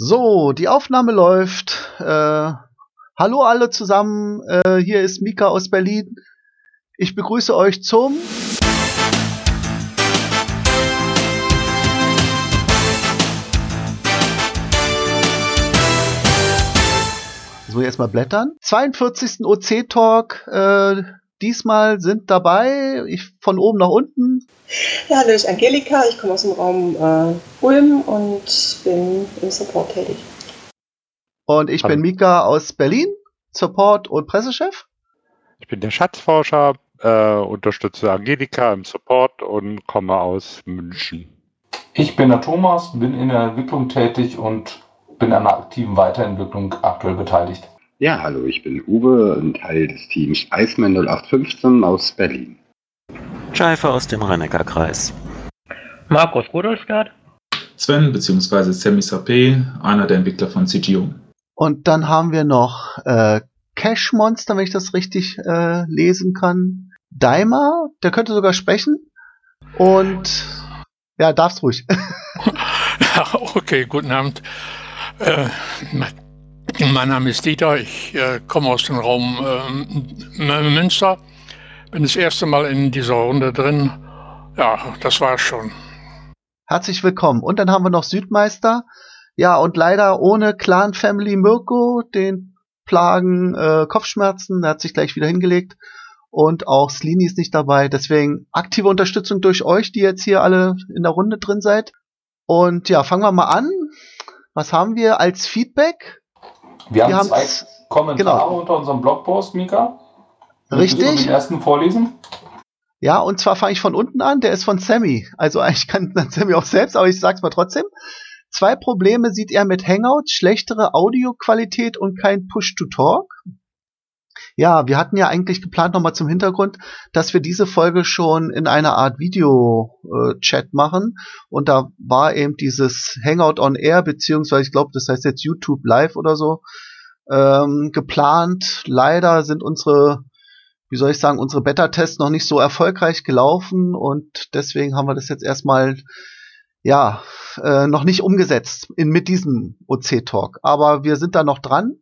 So, die Aufnahme läuft. Äh, hallo alle zusammen. Äh, hier ist Mika aus Berlin. Ich begrüße euch zum So, jetzt mal blättern. 42. OC-Talk. Äh, diesmal sind dabei, ich von oben nach unten. Ja, hallo, ich bin Angelika, ich komme aus dem Raum äh, Ulm und bin im Support tätig. Und ich hallo. bin Mika aus Berlin, Support und Pressechef. Ich bin der Schatzforscher, äh, unterstütze Angelika im Support und komme aus München. Ich bin der Thomas, bin in der Entwicklung tätig und bin an einer aktiven Weiterentwicklung aktuell beteiligt. Ja, hallo, ich bin Uwe, ein Teil des Teams Iceman 0815 aus Berlin. Scheife aus dem rhein kreis Markus Rudolstadt. Sven bzw. Sammy Sapé, einer der Entwickler von CGO. Und dann haben wir noch äh, Cash Monster, wenn ich das richtig äh, lesen kann. Daima, der könnte sogar sprechen. Und ja, darfst ruhig. ja, okay, guten Abend. Äh, mein Name ist Dieter, ich äh, komme aus dem Raum äh, Münster. Bin das erste Mal in dieser Runde drin. Ja, das war schon. Herzlich willkommen. Und dann haben wir noch Südmeister. Ja, und leider ohne Clan Family Mirko, den Plagen äh, Kopfschmerzen, der hat sich gleich wieder hingelegt. Und auch Slini ist nicht dabei. Deswegen aktive Unterstützung durch euch, die jetzt hier alle in der Runde drin seid. Und ja, fangen wir mal an. Was haben wir als Feedback? Wir haben, wir haben zwei Kommentare genau. unter unserem Blogpost, Mika. Richtig. Du den ersten vorlesen? Ja, und zwar fange ich von unten an. Der ist von Sammy. Also eigentlich kann dann Sammy auch selbst, aber ich sag's mal trotzdem. Zwei Probleme sieht er mit Hangouts, schlechtere Audioqualität und kein Push-to-Talk. Ja, wir hatten ja eigentlich geplant nochmal zum Hintergrund, dass wir diese Folge schon in einer Art Video-Chat äh, machen. Und da war eben dieses Hangout on Air, beziehungsweise ich glaube, das heißt jetzt YouTube Live oder so, ähm, geplant. Leider sind unsere, wie soll ich sagen, unsere Beta-Tests noch nicht so erfolgreich gelaufen und deswegen haben wir das jetzt erstmal ja, äh, noch nicht umgesetzt in, mit diesem OC-Talk. Aber wir sind da noch dran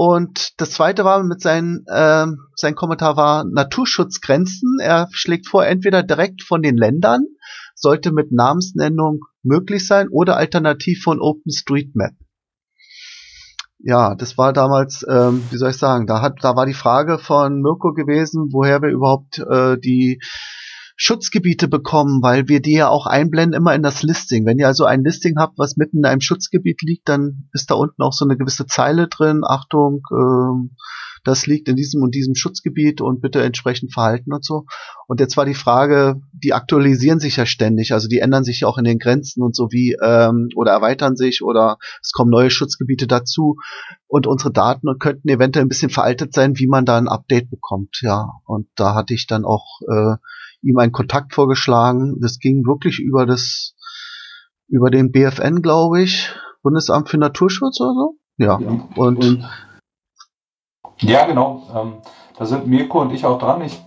und das zweite war mit seinem, äh, sein Kommentar war Naturschutzgrenzen. Er schlägt vor, entweder direkt von den Ländern, sollte mit Namensnennung möglich sein, oder alternativ von OpenStreetMap. Ja, das war damals, ähm, wie soll ich sagen, da hat, da war die Frage von Mirko gewesen, woher wir überhaupt äh, die Schutzgebiete bekommen, weil wir die ja auch einblenden immer in das Listing. Wenn ihr also ein Listing habt, was mitten in einem Schutzgebiet liegt, dann ist da unten auch so eine gewisse Zeile drin. Achtung, äh, das liegt in diesem und diesem Schutzgebiet und bitte entsprechend verhalten und so. Und jetzt war die Frage, die aktualisieren sich ja ständig, also die ändern sich ja auch in den Grenzen und so wie ähm, oder erweitern sich oder es kommen neue Schutzgebiete dazu und unsere Daten könnten eventuell ein bisschen veraltet sein, wie man da ein Update bekommt, ja. Und da hatte ich dann auch äh, ihm einen Kontakt vorgeschlagen. Das ging wirklich über das, über den BFN, glaube ich, Bundesamt für Naturschutz oder so. Ja, ja. Und, und, ja, genau. Ähm, da sind Mirko und ich auch dran. Ich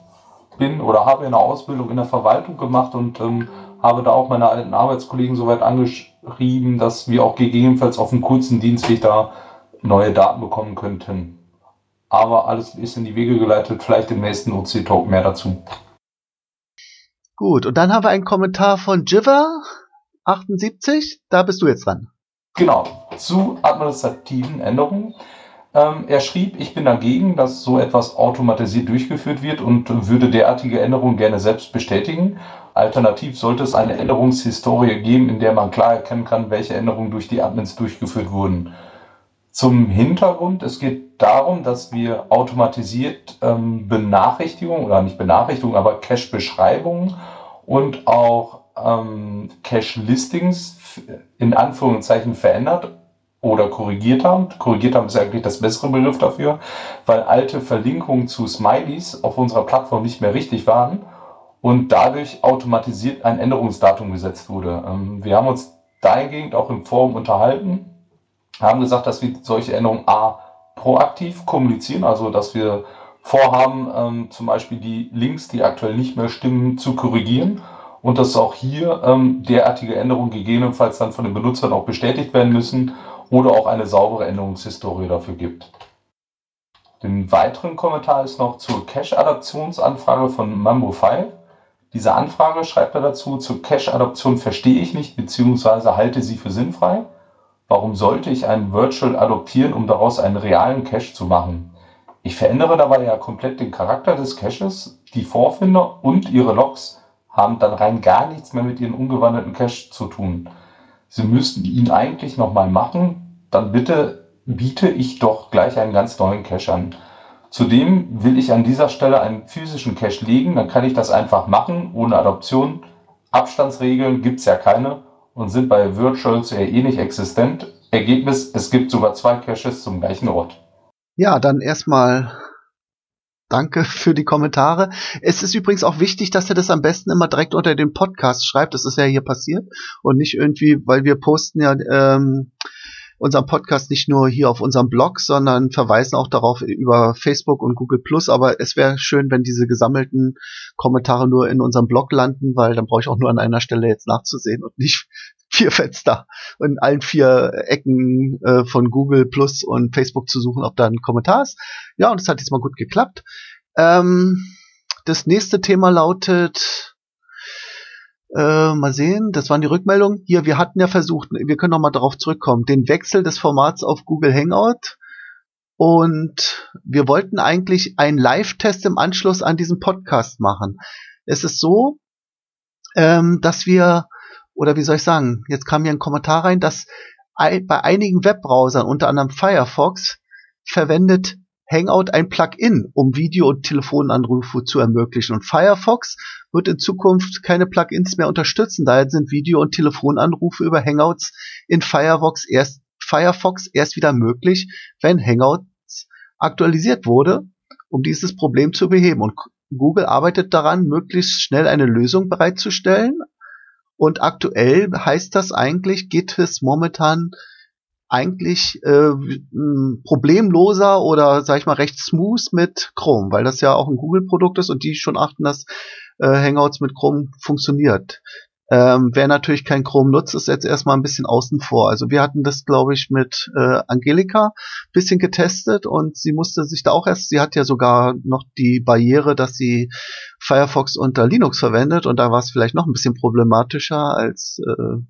bin oder habe eine Ausbildung in der Verwaltung gemacht und ähm, habe da auch meine alten Arbeitskollegen soweit angeschrieben, dass wir auch gegebenenfalls auf einem kurzen Dienstweg da neue Daten bekommen könnten. Aber alles ist in die Wege geleitet, vielleicht im nächsten OC-Talk mehr dazu. Gut, und dann haben wir einen Kommentar von Jiver 78. Da bist du jetzt dran. Genau, zu administrativen Änderungen. Ähm, er schrieb, ich bin dagegen, dass so etwas automatisiert durchgeführt wird und würde derartige Änderungen gerne selbst bestätigen. Alternativ sollte es eine Änderungshistorie geben, in der man klar erkennen kann, welche Änderungen durch die Admins durchgeführt wurden. Zum Hintergrund, es geht darum, dass wir automatisiert ähm, Benachrichtigungen oder nicht Benachrichtigungen, aber Cache-Beschreibungen und auch ähm, Cache-Listings in Anführungszeichen verändert oder korrigiert haben. Korrigiert haben ist eigentlich das bessere Begriff dafür, weil alte Verlinkungen zu Smileys auf unserer Plattform nicht mehr richtig waren und dadurch automatisiert ein Änderungsdatum gesetzt wurde. Ähm, wir haben uns dahingehend auch im Forum unterhalten haben gesagt, dass wir solche Änderungen A proaktiv kommunizieren, also dass wir vorhaben, ähm, zum Beispiel die Links, die aktuell nicht mehr stimmen, zu korrigieren und dass auch hier ähm, derartige Änderungen gegebenenfalls dann von den Benutzern auch bestätigt werden müssen oder auch eine saubere Änderungshistorie dafür gibt. Den weiteren Kommentar ist noch zur Cache-Adaptionsanfrage von Mambo5. Diese Anfrage schreibt er dazu, zur Cache-Adaption verstehe ich nicht bzw. halte sie für sinnfrei. Warum sollte ich einen Virtual adoptieren, um daraus einen realen Cache zu machen? Ich verändere dabei ja komplett den Charakter des Caches. Die Vorfinder und ihre Logs haben dann rein gar nichts mehr mit ihren umgewandelten Cache zu tun. Sie müssten ihn eigentlich nochmal machen, dann bitte biete ich doch gleich einen ganz neuen Cache an. Zudem will ich an dieser Stelle einen physischen Cache legen, dann kann ich das einfach machen, ohne Adoption. Abstandsregeln gibt es ja keine und sind bei Virtuals eher eh nicht existent. Ergebnis, es gibt sogar zwei Caches zum gleichen Ort. Ja, dann erstmal Danke für die Kommentare. Es ist übrigens auch wichtig, dass er das am besten immer direkt unter den Podcast schreibt. Das ist ja hier passiert und nicht irgendwie, weil wir posten ja ähm, unseren Podcast nicht nur hier auf unserem Blog, sondern verweisen auch darauf über Facebook und Google Plus. Aber es wäre schön, wenn diese gesammelten Kommentare nur in unserem Blog landen, weil dann brauche ich auch nur an einer Stelle jetzt nachzusehen und nicht vier Fenster in allen vier Ecken äh, von Google Plus und Facebook zu suchen, ob da ein Kommentar ist. Ja, und es hat jetzt mal gut geklappt. Ähm, das nächste Thema lautet äh, mal sehen, das waren die Rückmeldungen. Hier, wir hatten ja versucht, wir können noch mal darauf zurückkommen, den Wechsel des Formats auf Google Hangout. Und wir wollten eigentlich einen Live-Test im Anschluss an diesen Podcast machen. Es ist so, ähm, dass wir, oder wie soll ich sagen, jetzt kam hier ein Kommentar rein, dass bei einigen Webbrowsern, unter anderem Firefox, verwendet Hangout ein Plugin, um Video- und Telefonanrufe zu ermöglichen. Und Firefox wird in Zukunft keine Plugins mehr unterstützen. Daher sind Video- und Telefonanrufe über Hangouts in Firefox erst, Firefox erst wieder möglich, wenn Hangouts aktualisiert wurde, um dieses Problem zu beheben. Und Google arbeitet daran, möglichst schnell eine Lösung bereitzustellen. Und aktuell heißt das eigentlich, geht es momentan eigentlich äh, problemloser oder sag ich mal recht smooth mit Chrome, weil das ja auch ein Google-Produkt ist und die schon achten, dass äh, Hangouts mit Chrome funktioniert. Ähm, wer natürlich kein Chrome nutzt, ist jetzt erstmal ein bisschen außen vor. Also wir hatten das, glaube ich, mit äh, Angelika bisschen getestet und sie musste sich da auch erst, sie hat ja sogar noch die Barriere, dass sie Firefox unter Linux verwendet und da war es vielleicht noch ein bisschen problematischer als äh,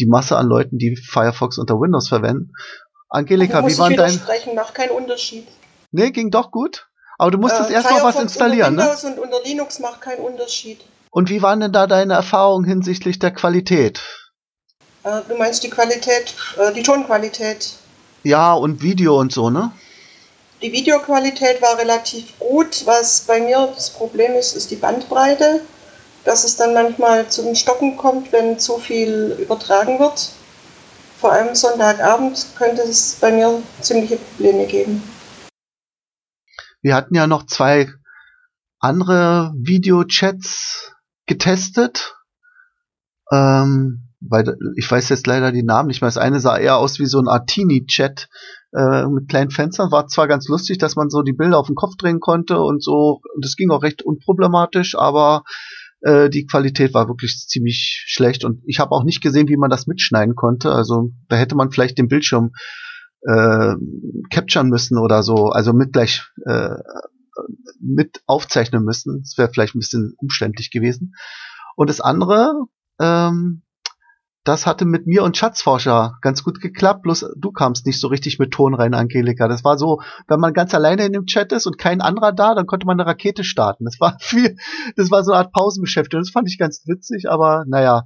die Masse an Leuten, die Firefox unter Windows verwenden. Angelika, wie war dein... sprechen, macht keinen Unterschied. Nee, ging doch gut. Aber du musstest äh, erstmal was installieren, unter Windows ne? und unter Linux macht keinen Unterschied. Und wie waren denn da deine Erfahrungen hinsichtlich der Qualität? Äh, du meinst die Qualität, äh, die Tonqualität? Ja, und Video und so, ne? Die Videoqualität war relativ gut. Was bei mir das Problem ist, ist die Bandbreite dass es dann manchmal zum Stocken kommt, wenn zu viel übertragen wird. Vor allem Sonntagabend könnte es bei mir ziemliche Probleme geben. Wir hatten ja noch zwei andere Videochats getestet. Ähm, weil ich weiß jetzt leider die Namen nicht mehr. Das eine sah eher aus wie so ein Artini-Chat äh, mit kleinen Fenstern. War zwar ganz lustig, dass man so die Bilder auf den Kopf drehen konnte und so. Das ging auch recht unproblematisch, aber äh, die Qualität war wirklich ziemlich schlecht und ich habe auch nicht gesehen, wie man das mitschneiden konnte. Also da hätte man vielleicht den Bildschirm äh, capturen müssen oder so, also mit gleich äh, mit aufzeichnen müssen. Das wäre vielleicht ein bisschen umständlich gewesen. Und das andere, ähm, das hatte mit mir und Schatzforscher ganz gut geklappt, bloß du kamst nicht so richtig mit Ton rein, Angelika. Das war so, wenn man ganz alleine in dem Chat ist und kein anderer da, dann konnte man eine Rakete starten. Das war viel, das war so eine Art Pausenbeschäftigung. Das fand ich ganz witzig, aber naja.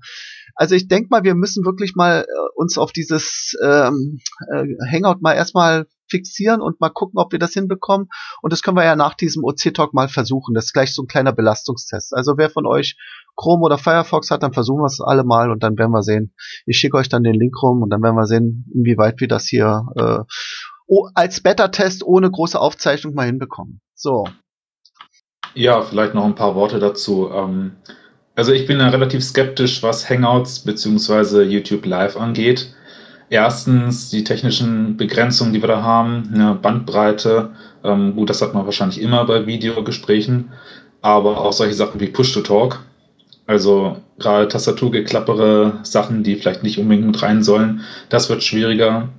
Also ich denke mal, wir müssen wirklich mal äh, uns auf dieses ähm, äh, Hangout mal erstmal fixieren und mal gucken, ob wir das hinbekommen. Und das können wir ja nach diesem OC-Talk mal versuchen. Das ist gleich so ein kleiner Belastungstest. Also wer von euch Chrome oder Firefox hat, dann versuchen wir es alle mal und dann werden wir sehen. Ich schicke euch dann den Link rum und dann werden wir sehen, inwieweit wir das hier äh, als Beta-Test ohne große Aufzeichnung mal hinbekommen. So. Ja, vielleicht noch ein paar Worte dazu. Ähm, also ich bin ja relativ skeptisch, was Hangouts bzw. YouTube Live angeht. Erstens die technischen Begrenzungen, die wir da haben, eine Bandbreite. Ähm, gut, das hat man wahrscheinlich immer bei Videogesprächen, aber auch solche Sachen wie Push-to-Talk Also gerade Tastaturgeklappere, Sachen, die vielleicht nicht unbedingt mit rein sollen, das wird schwieriger.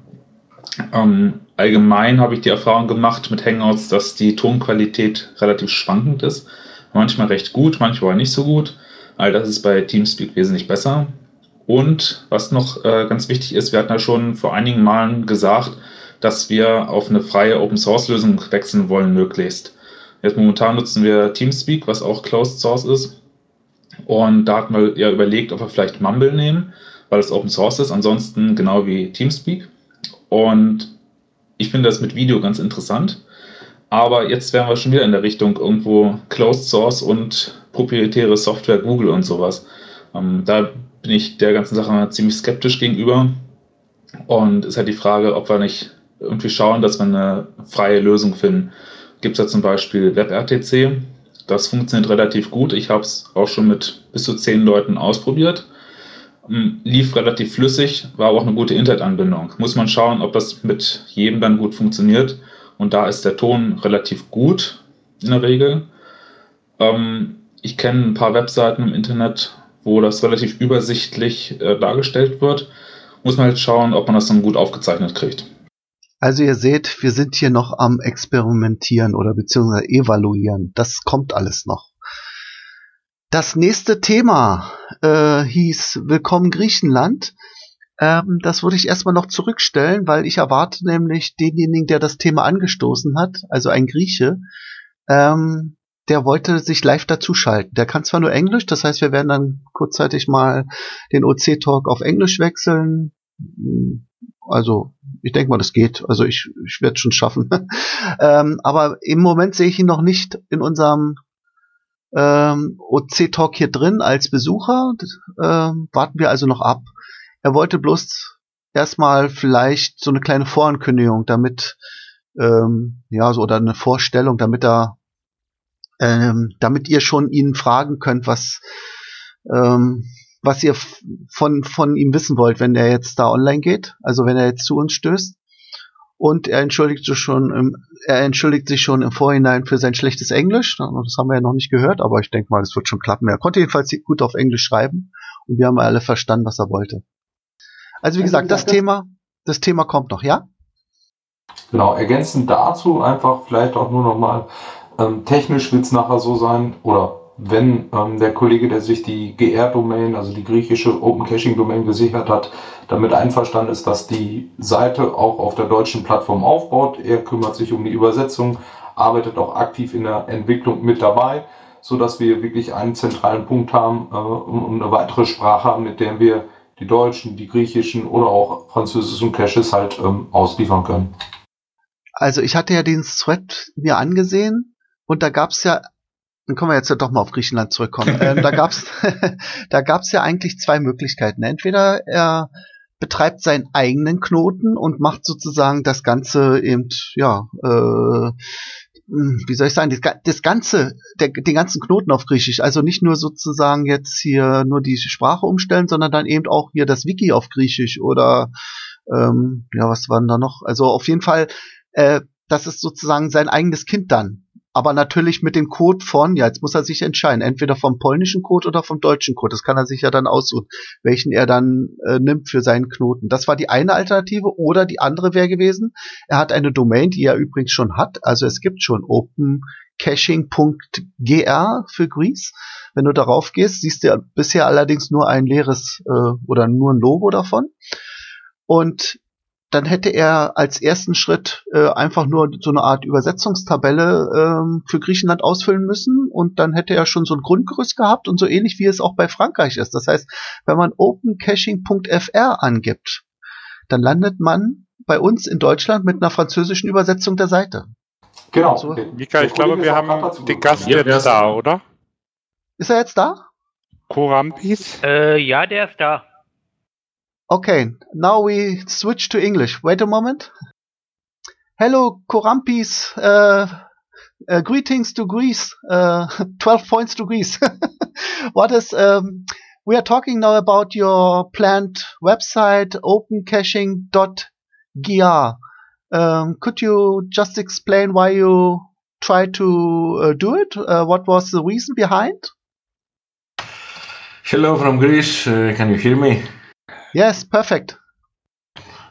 Ähm, allgemein habe ich die Erfahrung gemacht mit Hangouts, dass die Tonqualität relativ schwankend ist. Manchmal recht gut, manchmal nicht so gut. All das ist bei Teamspeak wesentlich besser. Und was noch äh, ganz wichtig ist, wir hatten ja schon vor einigen Malen gesagt, dass wir auf eine freie Open Source Lösung wechseln wollen, möglichst. Jetzt momentan nutzen wir Teamspeak, was auch Closed Source ist. Und da hatten wir ja überlegt, ob wir vielleicht Mumble nehmen, weil es Open Source ist. Ansonsten genau wie Teamspeak. Und ich finde das mit Video ganz interessant. Aber jetzt wären wir schon wieder in der Richtung irgendwo Closed Source und proprietäre Software, Google und sowas. Ähm, da bin ich der ganzen Sache ziemlich skeptisch gegenüber. Und es ist halt die Frage, ob wir nicht irgendwie schauen, dass wir eine freie Lösung finden. Gibt es ja zum Beispiel WebRTC. Das funktioniert relativ gut. Ich habe es auch schon mit bis zu zehn Leuten ausprobiert. Ähm, lief relativ flüssig, war aber auch eine gute Internetanbindung. Muss man schauen, ob das mit jedem dann gut funktioniert. Und da ist der Ton relativ gut in der Regel. Ähm, ich kenne ein paar Webseiten im Internet, wo das relativ übersichtlich äh, dargestellt wird. Muss man halt schauen, ob man das dann gut aufgezeichnet kriegt. Also ihr seht, wir sind hier noch am Experimentieren oder beziehungsweise evaluieren. Das kommt alles noch. Das nächste Thema äh, hieß Willkommen Griechenland. Ähm, das würde ich erstmal noch zurückstellen, weil ich erwarte nämlich denjenigen, der das Thema angestoßen hat, also ein Grieche, ähm, der wollte sich live dazuschalten. Der kann zwar nur Englisch, das heißt, wir werden dann kurzzeitig mal den OC-Talk auf Englisch wechseln. Also, ich denke mal, das geht. Also, ich, ich werde es schon schaffen. ähm, aber im Moment sehe ich ihn noch nicht in unserem ähm, OC-Talk hier drin als Besucher. Ähm, warten wir also noch ab. Er wollte bloß erstmal vielleicht so eine kleine Vorankündigung, damit, ähm, ja, so oder eine Vorstellung, damit er, ähm, damit ihr schon ihn fragen könnt, was, ähm, was ihr von, von ihm wissen wollt, wenn er jetzt da online geht, also wenn er jetzt zu uns stößt. Und er entschuldigt sich schon, im, er entschuldigt sich schon im Vorhinein für sein schlechtes Englisch. Das haben wir ja noch nicht gehört, aber ich denke mal, es wird schon klappen. Er konnte jedenfalls gut auf Englisch schreiben und wir haben alle verstanden, was er wollte. Also wie gesagt, das Thema, das Thema kommt noch, ja? Genau, ergänzend dazu einfach vielleicht auch nur nochmal, ähm, technisch wird es nachher so sein, oder wenn ähm, der Kollege, der sich die GR-Domain, also die griechische Open Caching-Domain gesichert hat, damit einverstanden ist, dass die Seite auch auf der deutschen Plattform aufbaut. Er kümmert sich um die Übersetzung, arbeitet auch aktiv in der Entwicklung mit dabei, so dass wir wirklich einen zentralen Punkt haben äh, und eine weitere Sprache haben, mit der wir die deutschen, die griechischen oder auch französischen Caches halt ähm, ausliefern können. Also ich hatte ja den Thread mir angesehen und da gab's ja dann können wir jetzt ja doch mal auf Griechenland zurückkommen. ähm, da gab's, da gab's ja eigentlich zwei Möglichkeiten. Entweder er betreibt seinen eigenen Knoten und macht sozusagen das Ganze eben, ja, äh, wie soll ich sagen, das, das ganze, der, den ganzen Knoten auf Griechisch. Also nicht nur sozusagen jetzt hier nur die Sprache umstellen, sondern dann eben auch hier das Wiki auf Griechisch oder ähm, ja, was war denn da noch? Also auf jeden Fall, äh, das ist sozusagen sein eigenes Kind dann aber natürlich mit dem Code von, ja, jetzt muss er sich entscheiden, entweder vom polnischen Code oder vom deutschen Code. Das kann er sich ja dann aussuchen, welchen er dann äh, nimmt für seinen Knoten. Das war die eine Alternative oder die andere wäre gewesen, er hat eine Domain, die er übrigens schon hat, also es gibt schon opencaching.gr für Greece. Wenn du darauf gehst, siehst du bisher allerdings nur ein leeres äh, oder nur ein Logo davon. Und dann hätte er als ersten Schritt äh, einfach nur so eine Art Übersetzungstabelle ähm, für Griechenland ausfüllen müssen und dann hätte er schon so ein Grundgerüst gehabt und so ähnlich wie es auch bei Frankreich ist. Das heißt, wenn man opencaching.fr angibt, dann landet man bei uns in Deutschland mit einer französischen Übersetzung der Seite. Genau. So. Mika, ich glaube, wir haben den Gast ja, jetzt da, oder? Ist er jetzt da? Korampis? Äh, ja, der ist da. Okay, now we switch to English. Wait a moment. Hello, Korampis. Uh, uh, greetings to Greece. Uh, 12 points to Greece. what is, um, we are talking now about your planned website, opencaching.gr. Um, could you just explain why you tried to uh, do it? Uh, what was the reason behind? Hello from Greece. Uh, can you hear me? Yes, perfect.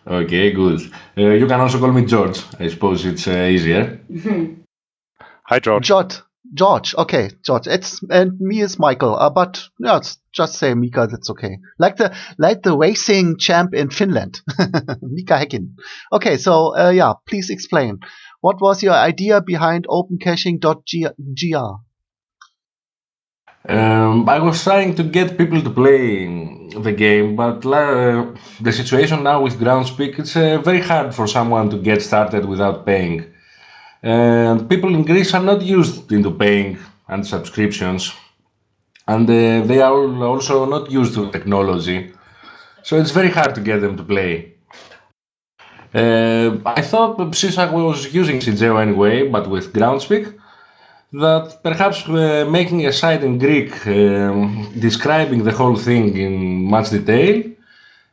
Okay, good. Uh, you can also call me George. I suppose it's uh, easier. Hi, George. George. George. Okay, George. It's and me is Michael. Uh, but yeah, it's just say Mika. That's okay. Like the like the racing champ in Finland, Mika Häkkinen. Okay, so uh, yeah, please explain. What was your idea behind opencaching.gr? Um, I was trying to get people to play the game, but uh, the situation now with Groundspeak, it's uh, very hard for someone to get started without paying. And people in Greece are not used into paying and subscriptions, and uh, they are also not used to technology. So it's very hard to get them to play. Uh, I thought since I was using CGO anyway, but with Groundspeak, that perhaps uh, making a site in Greek um, describing the whole thing in much detail,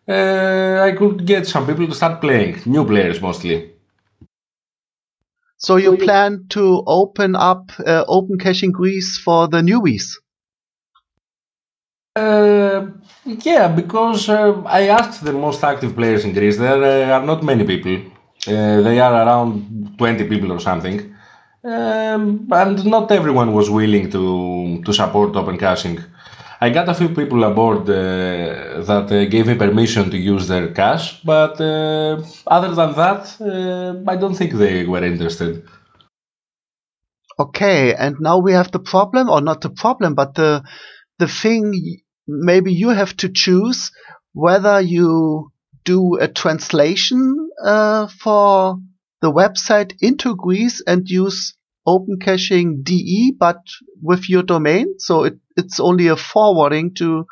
uh, I could get some people to start playing, new players mostly. So you plan to open up uh, Open Caching Greece for the newbies? Uh, yeah, because uh, I asked the most active players in Greece. There uh, are not many people. Uh, they are around 20 people or something. Um, and not everyone was willing to, to support open caching. I got a few people aboard uh, that uh, gave me permission to use their cache, but uh, other than that, uh, I don't think they were interested. Okay, and now we have the problem, or not the problem, but the the thing. Maybe you have to choose whether you do a translation uh, for the website into Greece and use open caching DE, but with your domain. So it, it's only a forwarding to,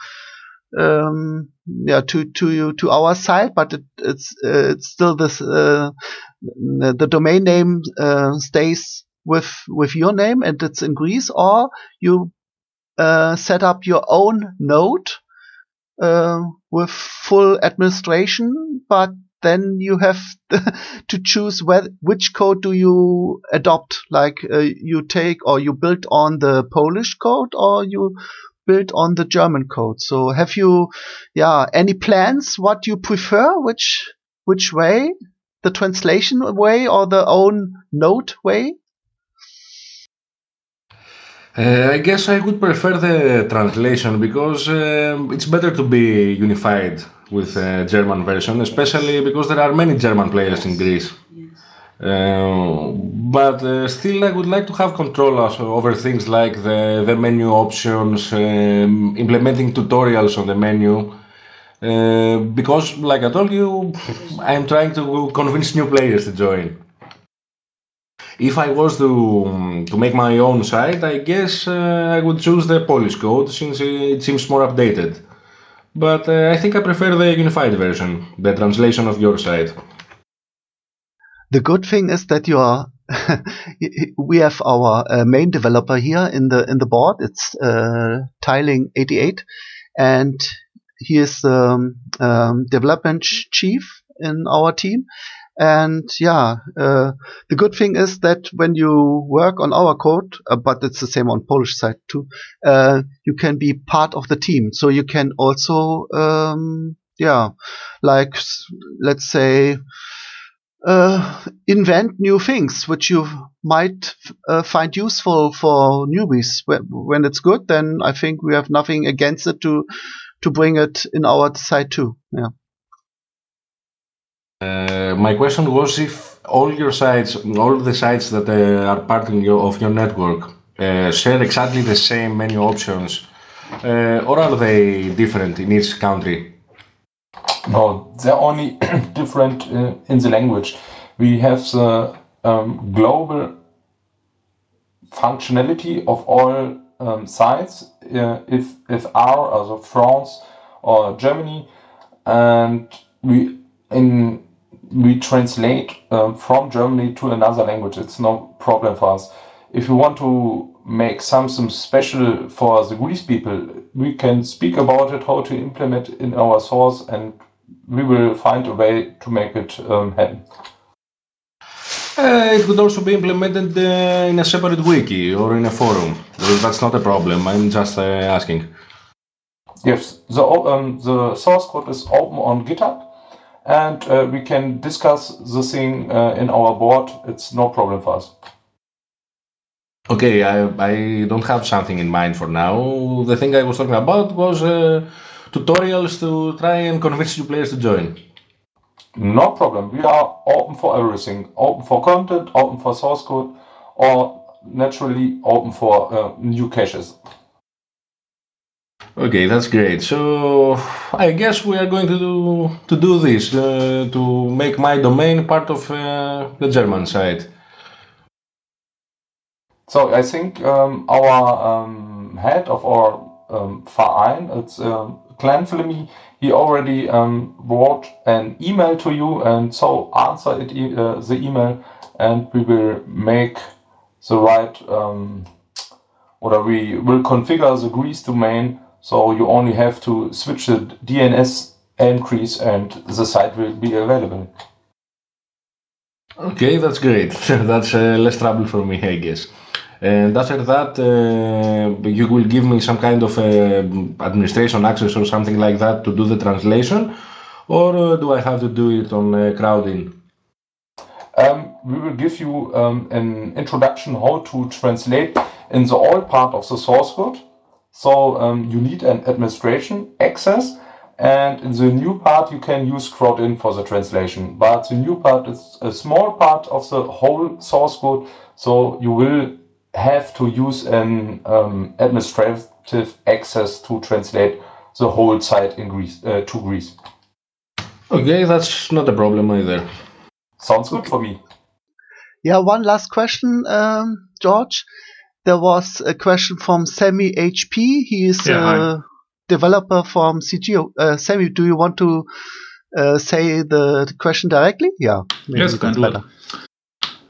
um, yeah, to, to, to our site, but it, it's, uh, it's still this, uh, the domain name, uh, stays with, with your name and it's in Greece or you, uh, set up your own node, uh, with full administration, but then you have to choose where, which code do you adopt. Like uh, you take or you build on the Polish code or you build on the German code. So have you, yeah, any plans? What you prefer? Which which way? The translation way or the own note way? Uh, I guess I would prefer the translation because uh, it's better to be unified with the German version, especially because there are many German players in Greece. Uh, but uh, still, I would like to have control over things like the, the menu options, um, implementing tutorials on the menu. Uh, because, like I told you, I'm trying to convince new players to join. If I was to to make my own site, I guess uh, I would choose the Polish code since it seems more updated. But uh, I think I prefer the unified version, the translation of your site. The good thing is that you are. we have our uh, main developer here in the in the board. It's uh, Tiling88, and he is the um, um, development chief in our team. And yeah, uh, the good thing is that when you work on our code, uh, but it's the same on Polish side too, uh, you can be part of the team. So you can also, um, yeah, like let's say, uh, invent new things which you might uh, find useful for newbies. When it's good, then I think we have nothing against it to to bring it in our side too. Yeah. Uh, my question was if all your sites, all the sites that uh, are part your, of your network, uh, share exactly the same menu options, uh, or are they different in each country? No, they're only different uh, in the language. We have the um, global functionality of all um, sites. If if R, also France or Germany, and we in we translate um, from Germany to another language. It's no problem for us. If you want to make something special for the Greece people, we can speak about it, how to implement in our source, and we will find a way to make it um, happen. Uh, it could also be implemented uh, in a separate wiki or in a forum. That's not a problem. I'm just uh, asking. Yes, the, um, the source code is open on GitHub and uh, we can discuss the thing uh, in our board. It's no problem for us. Okay, I, I don't have something in mind for now. The thing I was talking about was uh, tutorials to try and convince new players to join. No problem. We are open for everything. Open for content, open for source code, or naturally open for uh, new caches. Okay, that's great. So I guess we are going to do to do this uh, to make my domain part of uh, the German side. So I think um, our um, head of our um, Verein, it's Clan Flimmy, he already um, wrote an email to you, and so answer it e- uh, the email, and we will make the right, um, or we will configure the Greece domain, so you only have to switch the DNS entries and the site will be available. Okay, that's great. that's uh, less trouble for me, I guess. And after that, uh, you will give me some kind of uh, administration access or something like that to do the translation, or uh, do I have to do it on uh, Crowdin? Um, we will give you um, an introduction how to translate in the old part of the source code. So um, you need an administration access, and in the new part you can use Crowdin for the translation. But the new part is a small part of the whole source code, so you will have to use an um, administrative access to translate the whole site in Greece uh, to Greece. Okay, that's not a problem either. Sounds good for me. Yeah, one last question, um, George. There was a question from Sammy HP. He is Yeah, a developer from CGO. Uh, Sammy, do you want to uh, say the, question directly? Yeah. maybe Yes, I can do it. better.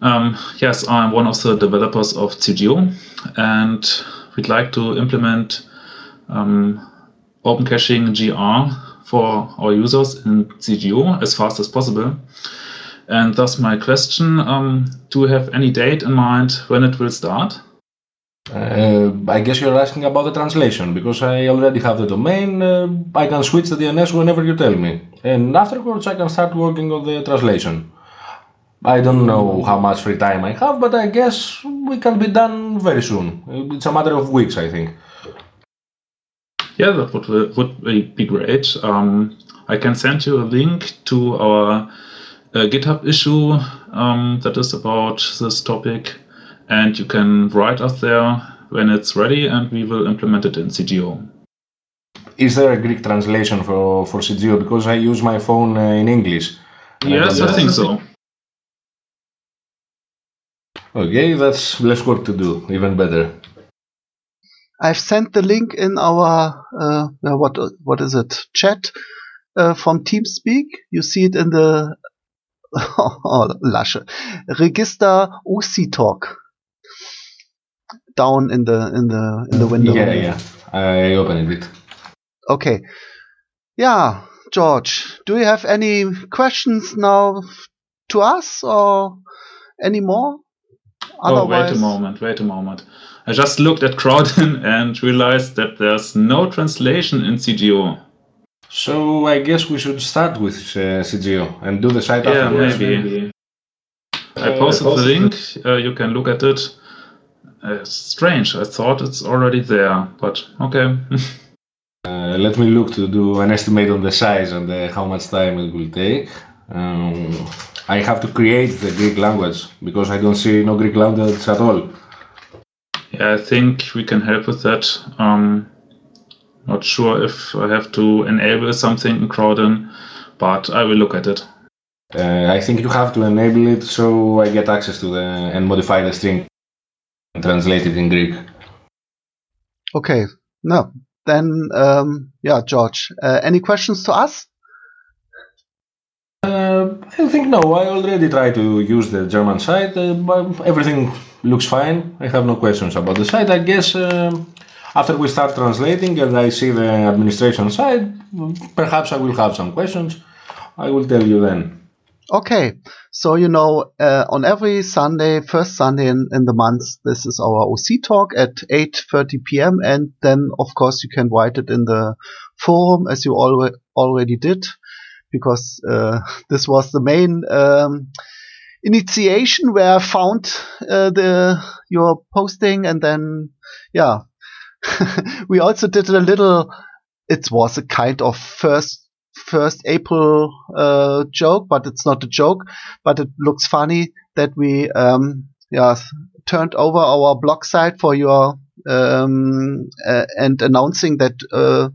Um, yes, I'm one of the developers of CGO, and we'd like to implement um, Open Caching GR for our users in CGO as fast as possible. And thus, my question: um, Do you have any date in mind when it will start? Uh, I guess you're asking about the translation because I already have the domain. Uh, I can switch the DNS whenever you tell me, and afterwards I can start working on the translation. I don't know how much free time I have, but I guess we can be done very soon. It's a matter of weeks, I think. Yeah, that would would be great. Um, I can send you a link to our uh, GitHub issue um, that is about this topic, and you can write us there when it's ready, and we will implement it in CGO. Is there a Greek translation for for CGO? Because I use my phone uh, in English. Yes, don't I think so. Okay, that's less work to do. Even better. I've sent the link in our uh, uh, what what is it chat uh, from TeamSpeak. You see it in the oh, Lasche Register UC Talk down in the in the in the window. Yeah, yeah. I opened it. Okay. Yeah, George, do you have any questions now to us or any more? Oh, wait a moment, wait a moment. I just looked at Crowdin and realized that there's no translation in CGO. So I guess we should start with uh, CGO and do the site Yeah, afterwards. maybe. I Uh, posted the link. Uh, you can look at it. Uh, strange. I thought it's already there, but okay. Uh, let me look to do an estimate on the size and uh, how much time it will take. Um, I have to create the Greek language because I don't see no Greek language at all. yeah, I think we can help with that. Um, not sure if I have to enable something in Crowdin, but I will look at it. Uh, I think you have to enable it so I get access to the and modify the string and translate it in Greek. Okay. No. Then um, yeah, George. Uh, any questions to us? Uh, I think no. I already tried to use the German site. Uh, but everything looks fine. I have no questions about the site. I guess um after we start translating and I see the administration side, perhaps I will have some questions. I will tell you then. Okay, so you know, uh, on every Sunday, first Sunday in, in the month, this is our OC talk at 8:30 p.m. And then, of course, you can write it in the forum as you already already did, because uh, this was the main um, initiation where I found uh, the your posting, and then yeah, we also did a little. It was a kind of first first April uh, joke, but it's not a joke. But it looks funny that we um, yeah turned over our blog site for your um, uh, and announcing that uh,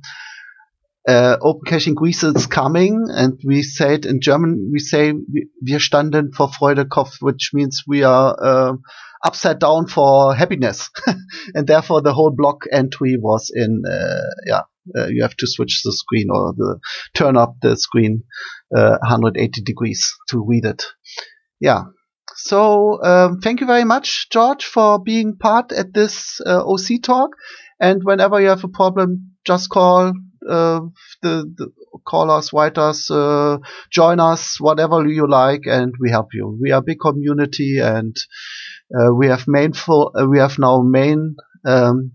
uh, Open Caching Greece is coming, and we say it in German. We say wir standen vor Freude Kopf, which means we are uh, upside down for happiness, and therefore the whole block entry was in uh, yeah. Uh, you have to switch the screen or the turn up the screen uh, 180 degrees to read it. Yeah. So um, thank you very much, George, for being part at this uh, OC talk. And whenever you have a problem, just call uh, the, the call us, write us, uh, join us, whatever you like, and we help you. We are a big community, and we have main full, we have now main. Um,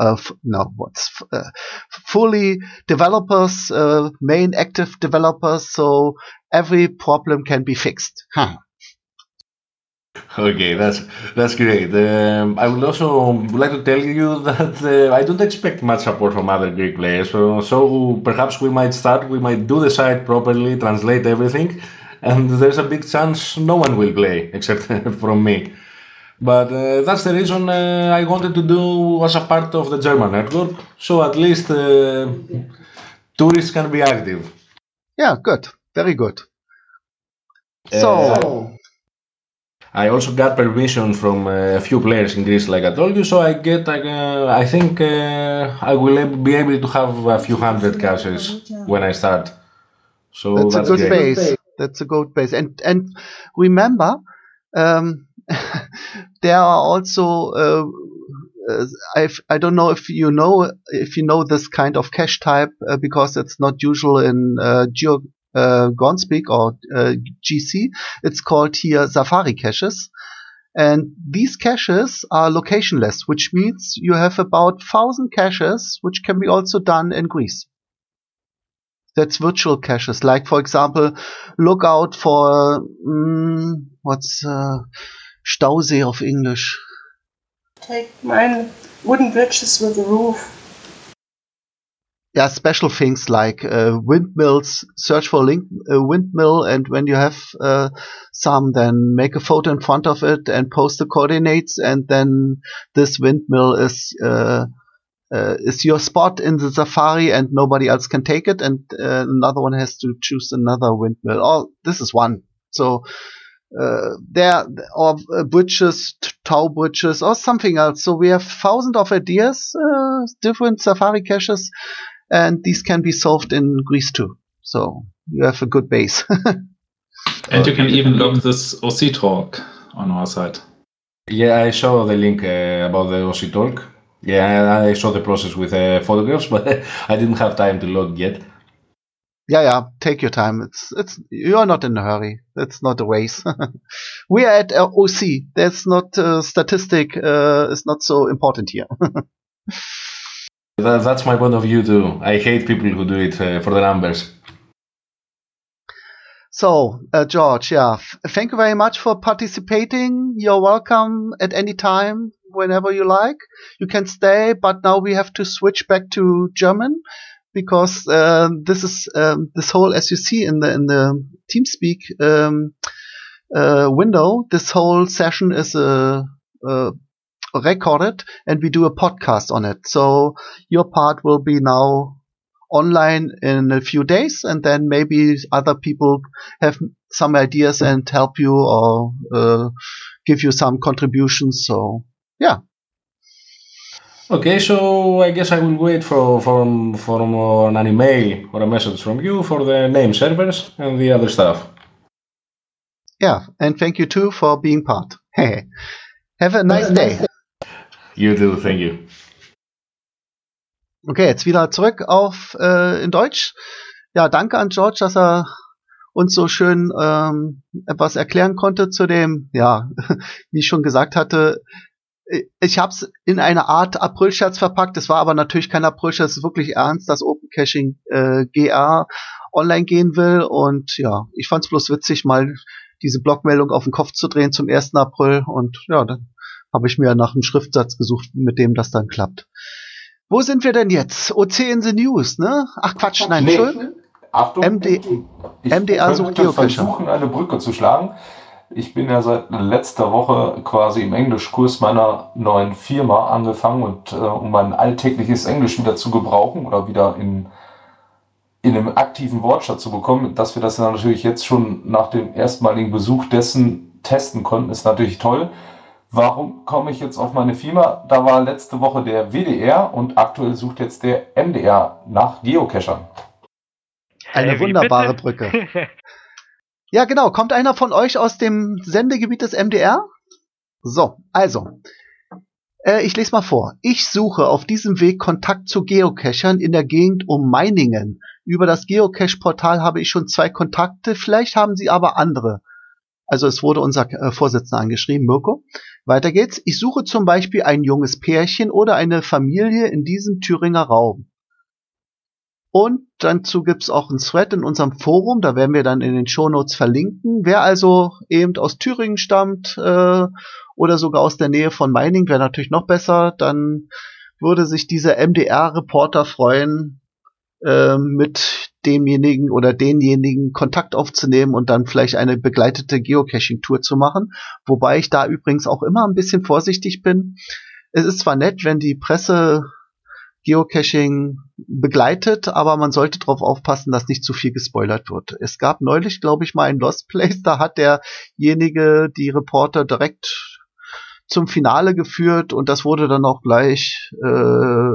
uh, no, what's uh, fully developers, uh, main active developers, so every problem can be fixed. Huh. Okay, that's that's great. Um, I would also like to tell you that uh, I don't expect much support from other Greek players. So, so perhaps we might start. We might do the site properly, translate everything, and there's a big chance no one will play except from me. But uh, that's the reason uh, I wanted to do as a part of the German network, so at least uh, tourists can be active. Yeah, good, very good. Uh, So, I also got permission from uh, a few players in Greece, like I told you. So I get, uh, I think uh, I will be able to have a few hundred caches when I start. So that's, that's, a good great. base. That's a good base. And and remember, um, there are also. Uh, I've, I don't know if you know if you know this kind of cache type uh, because it's not usual in uh, Geo uh, Groundspeak or uh, GC. It's called here Safari caches. And these caches are locationless, which means you have about thousand caches, which can be also done in Greece. That's virtual caches. Like for example, look out for mm, what's uh, Stausee auf Englisch? Take mine wooden bridges with a roof. Yeah, special things like uh, windmills. Search for link uh, windmill, and when you have uh, some, then make a photo in front of it and post the coordinates, and then this windmill is uh, uh, is your spot in the safari, and nobody else can take it, and uh, another one has to choose another windmill. Oh, this is one. So uh, there or uh, bridges, t- tow bridges, or something else. So we have thousands of ideas, uh, different safari caches, and these can be solved in Greece too. So you have a good base. And you can even log this OC talk on our site. Yeah, I saw the link uh, about the OC talk. Yeah, I saw the process with uh, photographs, but I didn't have time to log yet. Yeah, yeah. Take your time. It's it's you're not in a hurry. It's not a race. we are at OC. That's not uh, statistic. Uh, is not so important here. That, that's my point of view too. I hate people who do it uh, for the numbers. So, uh, George, yeah, f- thank you very much for participating. You're welcome at any time, whenever you like. You can stay, but now we have to switch back to German because uh, this is um, this whole, as you see in the in the TeamSpeak um, uh, window, this whole session is uh, uh, recorded, and we do a podcast on it. So your part will be now online in a few days, and then maybe other people have some ideas and help you or uh, give you some contributions. So yeah, Okay, so I guess I will wait for for for an email or a message from you for the name servers and the other stuff. yeah, and thank you too for being part. have a nice day. You do, thank you. Okay, jetzt wieder zurück auf äh, in Deutsch. Ja, danke an George, dass er uns so schön ähm, etwas erklären konnte zu dem, ja, wie ich schon gesagt hatte, ich habe es in eine Art Aprilscherz verpackt. Es war aber natürlich kein Aprilscherz, es ist wirklich ernst, dass Open Caching äh, GA online gehen will. Und ja, ich fand es bloß witzig, mal diese Blogmeldung auf den Kopf zu drehen zum 1. April. Und ja, dann habe ich mir nach einem Schriftsatz gesucht, mit dem das dann klappt. Wo sind wir denn jetzt? OC in the News, ne? Ach Quatsch, nein, nee. Entschuldigung. Achtung, MD, ich sucht könnte Geocacher. versuchen, eine Brücke zu schlagen. Ich bin ja seit letzter Woche quasi im Englischkurs meiner neuen Firma angefangen und äh, um mein alltägliches Englisch wieder zu gebrauchen oder wieder in, in einem aktiven Wortschatz zu bekommen, dass wir das ja natürlich jetzt schon nach dem erstmaligen Besuch dessen testen konnten, ist natürlich toll. Warum komme ich jetzt auf meine Firma? Da war letzte Woche der WDR und aktuell sucht jetzt der MDR nach Geocachern. Eine wie wunderbare bitte? Brücke. Ja, genau. Kommt einer von euch aus dem Sendegebiet des MDR? So, also. Äh, ich lese mal vor. Ich suche auf diesem Weg Kontakt zu Geocachern in der Gegend um Meiningen. Über das Geocache-Portal habe ich schon zwei Kontakte, vielleicht haben sie aber andere. Also es wurde unser äh, Vorsitzender angeschrieben, Mirko. Weiter geht's. Ich suche zum Beispiel ein junges Pärchen oder eine Familie in diesem Thüringer Raum. Und dazu gibt's auch einen Thread in unserem Forum, da werden wir dann in den Shownotes verlinken. Wer also eben aus Thüringen stammt äh, oder sogar aus der Nähe von Meining, wäre natürlich noch besser, dann würde sich dieser MDR-Reporter freuen, äh, mit demjenigen oder denjenigen Kontakt aufzunehmen und dann vielleicht eine begleitete Geocaching-Tour zu machen. Wobei ich da übrigens auch immer ein bisschen vorsichtig bin. Es ist zwar nett, wenn die Presse Geocaching begleitet, aber man sollte darauf aufpassen, dass nicht zu viel gespoilert wird. Es gab neulich, glaube ich, mal ein Lost Place, da hat derjenige die Reporter direkt zum Finale geführt und das wurde dann auch gleich, äh,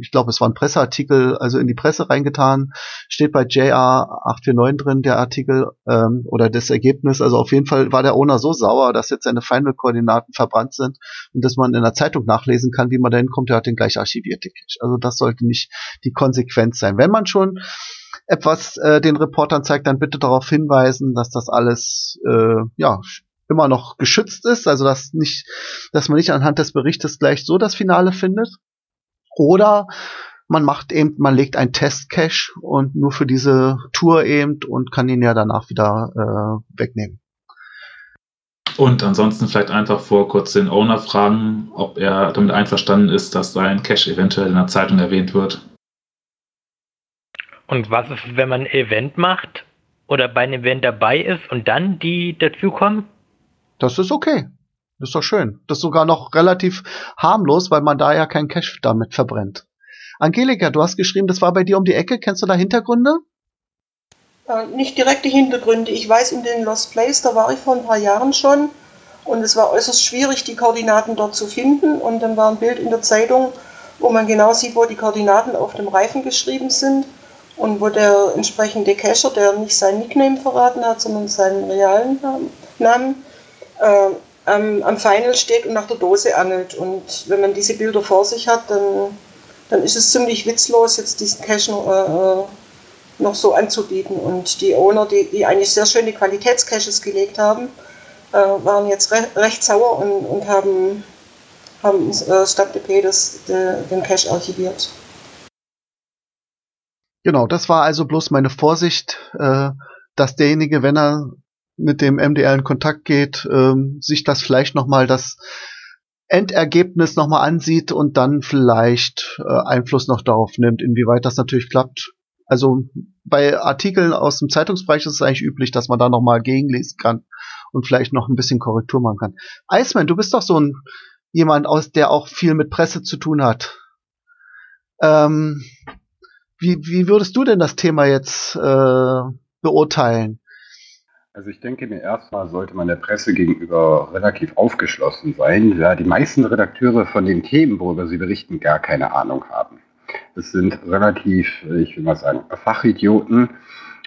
ich glaube, es war ein Presseartikel, also in die Presse reingetan, steht bei JR849 drin, der Artikel ähm, oder das Ergebnis. Also auf jeden Fall war der Owner so sauer, dass jetzt seine Final-Koordinaten verbrannt sind und dass man in der Zeitung nachlesen kann, wie man da hinkommt. Der hat den gleich archiviert, den. Also das sollte nicht die Konsequenz sein. Wenn man schon etwas äh, den Reportern zeigt, dann bitte darauf hinweisen, dass das alles äh, ja immer noch geschützt ist, also dass nicht, dass man nicht anhand des Berichtes gleich so das Finale findet. Oder man macht eben, man legt einen Test-Cache und nur für diese Tour eben und kann ihn ja danach wieder äh, wegnehmen. Und ansonsten vielleicht einfach vor kurz den Owner fragen, ob er damit einverstanden ist, dass sein Cache eventuell in der Zeitung erwähnt wird. Und was ist, wenn man ein Event macht oder bei einem Event dabei ist und dann die dazukommen? Das ist okay. Das ist doch schön. Das ist sogar noch relativ harmlos, weil man da ja kein Cash damit verbrennt. Angelika, du hast geschrieben, das war bei dir um die Ecke. Kennst du da Hintergründe? Äh, nicht direkte Hintergründe. Ich weiß, in den Lost Place, da war ich vor ein paar Jahren schon und es war äußerst schwierig, die Koordinaten dort zu finden. Und dann war ein Bild in der Zeitung, wo man genau sieht, wo die Koordinaten auf dem Reifen geschrieben sind und wo der entsprechende Cacher, der nicht sein Nickname verraten hat, sondern seinen realen Namen, äh, am, am Final steht und nach der Dose angelt. Und wenn man diese Bilder vor sich hat, dann, dann ist es ziemlich witzlos, jetzt diesen Cache noch, äh, noch so anzubieten. Und die Owner, die, die eigentlich sehr schöne Qualitätscaches gelegt haben, äh, waren jetzt re recht sauer und, und haben, haben äh, statt DP das, de, den Cache archiviert. Genau, das war also bloß meine Vorsicht, äh, dass derjenige, wenn er mit dem MDR in Kontakt geht, ähm, sich das vielleicht nochmal das Endergebnis nochmal ansieht und dann vielleicht äh, Einfluss noch darauf nimmt, inwieweit das natürlich klappt. Also bei Artikeln aus dem Zeitungsbereich ist es eigentlich üblich, dass man da nochmal gegenlesen kann und vielleicht noch ein bisschen Korrektur machen kann. Iceman, du bist doch so ein jemand aus, der auch viel mit Presse zu tun hat. Ähm, wie, wie würdest du denn das Thema jetzt äh, beurteilen? Also ich denke mir erstmal sollte man der Presse gegenüber relativ aufgeschlossen sein, da die meisten Redakteure von den Themen, worüber sie berichten, gar keine Ahnung haben. Es sind relativ, ich will mal sagen, Fachidioten.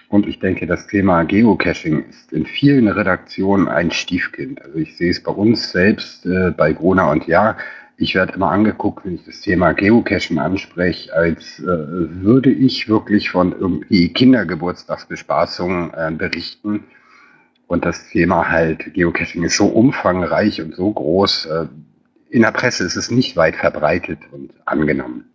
Und ich denke, das Thema Geocaching ist in vielen Redaktionen ein Stiefkind. Also ich sehe es bei uns selbst, äh, bei Grona und Ja, Ich werde immer angeguckt, wenn ich das Thema Geocaching anspreche, als äh, würde ich wirklich von irgendwie Kindergeburtstagsbespaßung äh, berichten. Und das Thema halt Geocaching ist so umfangreich und so groß. Äh, in der Presse ist es nicht weit verbreitet und angenommen.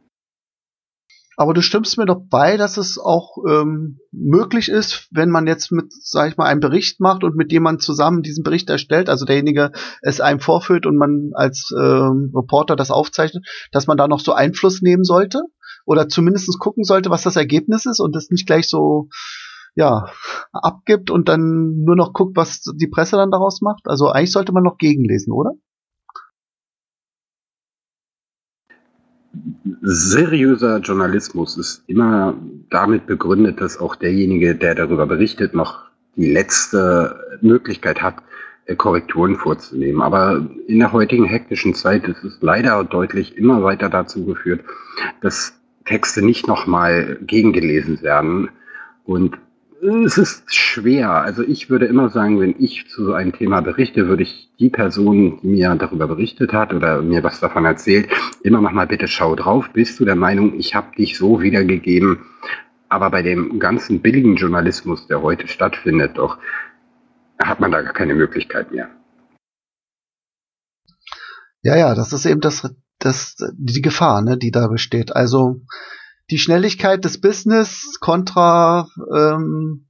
Aber du stimmst mir doch bei, dass es auch ähm, möglich ist, wenn man jetzt mit, sag ich mal, einen Bericht macht und mit jemandem zusammen diesen Bericht erstellt, also derjenige es einem vorführt und man als ähm, Reporter das aufzeichnet, dass man da noch so Einfluss nehmen sollte oder zumindest gucken sollte, was das Ergebnis ist und das nicht gleich so ja abgibt und dann nur noch guckt, was die Presse dann daraus macht. Also eigentlich sollte man noch gegenlesen, oder? seriöser Journalismus ist immer damit begründet, dass auch derjenige, der darüber berichtet, noch die letzte Möglichkeit hat, äh, Korrekturen vorzunehmen. Aber in der heutigen hektischen Zeit ist es leider deutlich immer weiter dazu geführt, dass Texte nicht nochmal gegengelesen werden und es ist schwer. Also ich würde immer sagen, wenn ich zu so einem Thema berichte, würde ich die Person, die mir darüber berichtet hat oder mir was davon erzählt, immer noch mal bitte schau drauf. Bist du der Meinung, ich habe dich so wiedergegeben? Aber bei dem ganzen billigen Journalismus, der heute stattfindet, doch hat man da gar keine Möglichkeit mehr. Ja, ja, das ist eben das, das die Gefahr, ne, die da besteht. Also die Schnelligkeit des Business kontra ähm,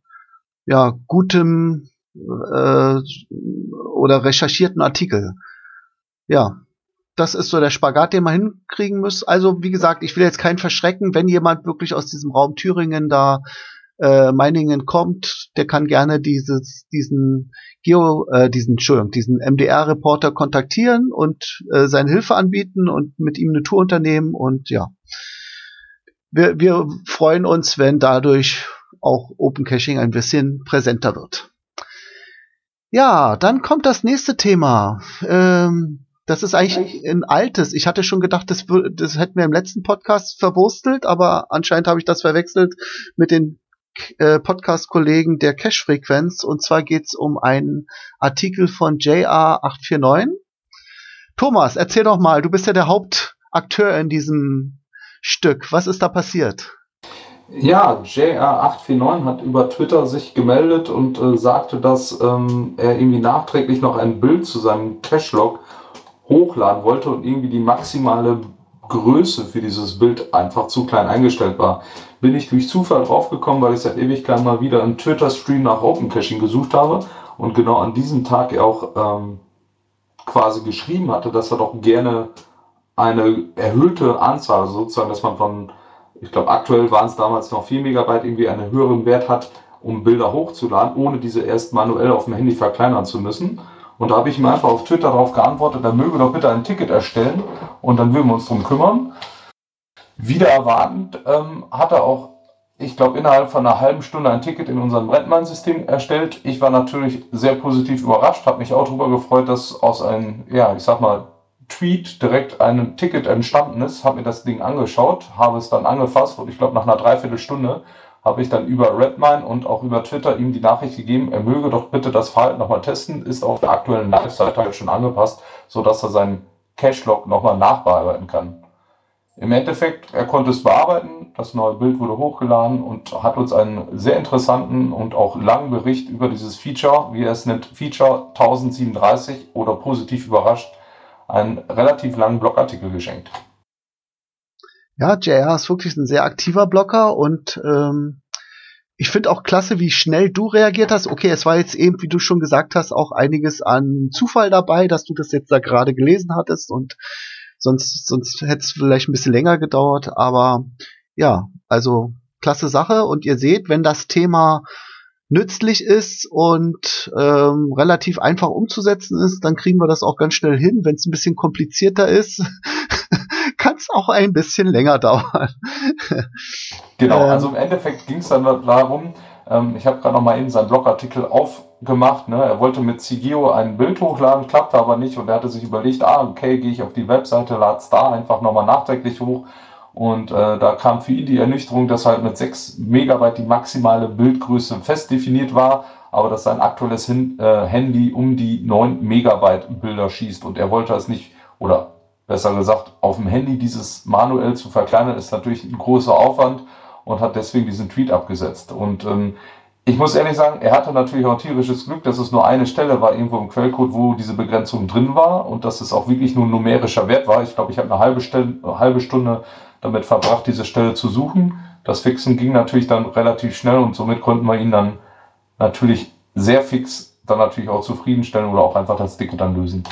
ja, gutem äh, oder recherchierten Artikel. Ja, das ist so der Spagat, den man hinkriegen muss. Also, wie gesagt, ich will jetzt keinen verschrecken, wenn jemand wirklich aus diesem Raum Thüringen da äh, Meiningen kommt, der kann gerne dieses, diesen Geo, äh, diesen, Entschuldigung, diesen MDR-Reporter kontaktieren und äh, seine Hilfe anbieten und mit ihm eine Tour unternehmen und ja wir, wir freuen uns, wenn dadurch auch Open Caching ein bisschen präsenter wird. Ja, dann kommt das nächste Thema. Ähm, das ist eigentlich ein altes. Ich hatte schon gedacht, das, das hätten wir im letzten Podcast verwurstelt, aber anscheinend habe ich das verwechselt mit den äh, Podcast-Kollegen der Cache-Frequenz. Und zwar geht es um einen Artikel von JR849. Thomas, erzähl doch mal, du bist ja der Hauptakteur in diesem Stück. Was ist da passiert? Ja, JR849 hat über Twitter sich gemeldet und äh, sagte, dass ähm, er irgendwie nachträglich noch ein Bild zu seinem Cache-Log hochladen wollte und irgendwie die maximale Größe für dieses Bild einfach zu klein eingestellt war. Bin ich durch Zufall draufgekommen, weil ich seit Ewigkeit mal wieder einen Twitter-Stream nach Open Caching gesucht habe und genau an diesem Tag er auch ähm, quasi geschrieben hatte, dass er doch gerne eine erhöhte Anzahl, also sozusagen, dass man von, ich glaube, aktuell waren es damals noch 4 Megabyte, irgendwie einen höheren Wert hat, um Bilder hochzuladen, ohne diese erst manuell auf dem Handy verkleinern zu müssen. Und da habe ich ihm einfach auf Twitter darauf geantwortet, er möge doch bitte ein Ticket erstellen und dann würden wir uns darum kümmern. Wieder erwartend ähm, hat er auch, ich glaube, innerhalb von einer halben Stunde ein Ticket in unserem Redmine-System erstellt. Ich war natürlich sehr positiv überrascht, habe mich auch darüber gefreut, dass aus einem, ja, ich sag mal, Tweet direkt ein Ticket entstanden ist, habe mir das Ding angeschaut, habe es dann angefasst und ich glaube nach einer Dreiviertelstunde habe ich dann über Redmine und auch über Twitter ihm die Nachricht gegeben, er möge doch bitte das Verhalten nochmal testen, ist auf der aktuellen Live-Seite schon angepasst, sodass er seinen Cache-Log nochmal nachbearbeiten kann. Im Endeffekt, er konnte es bearbeiten, das neue Bild wurde hochgeladen und hat uns einen sehr interessanten und auch langen Bericht über dieses Feature, wie er es nennt, Feature 1037 oder positiv überrascht, einen relativ langen Blogartikel geschenkt. Ja, JR ist wirklich ein sehr aktiver Blogger und ähm, ich finde auch klasse, wie schnell du reagiert hast. Okay, es war jetzt eben, wie du schon gesagt hast, auch einiges an Zufall dabei, dass du das jetzt da gerade gelesen hattest und sonst, sonst hätte es vielleicht ein bisschen länger gedauert. Aber ja, also klasse Sache. Und ihr seht, wenn das Thema nützlich ist und ähm, relativ einfach umzusetzen ist, dann kriegen wir das auch ganz schnell hin. Wenn es ein bisschen komplizierter ist, kann es auch ein bisschen länger dauern. genau, ähm, also im Endeffekt ging es dann darum, ähm, ich habe gerade noch mal eben seinen Blogartikel aufgemacht. Ne? Er wollte mit CGO ein Bild hochladen, klappte aber nicht und er hatte sich überlegt, ah, okay, gehe ich auf die Webseite, lade es da einfach nochmal nachträglich hoch und äh, da kam für ihn die Ernüchterung, dass halt mit 6 Megabyte die maximale Bildgröße fest definiert war, aber dass sein aktuelles Hin äh, Handy um die 9 Megabyte Bilder schießt und er wollte es nicht oder besser gesagt, auf dem Handy dieses manuell zu verkleinern, ist natürlich ein großer Aufwand und hat deswegen diesen Tweet abgesetzt. Und ähm, ich muss ehrlich sagen, er hatte natürlich auch tierisches Glück, dass es nur eine Stelle war irgendwo im Quellcode, wo diese Begrenzung drin war und dass es auch wirklich nur ein numerischer Wert war. Ich glaube, ich habe eine halbe, Stelle, eine halbe Stunde damit verbracht, diese Stelle zu suchen. Das Fixen ging natürlich dann relativ schnell und somit konnten wir ihn dann natürlich sehr fix dann natürlich auch zufriedenstellen oder auch einfach das Ticket dann lösen.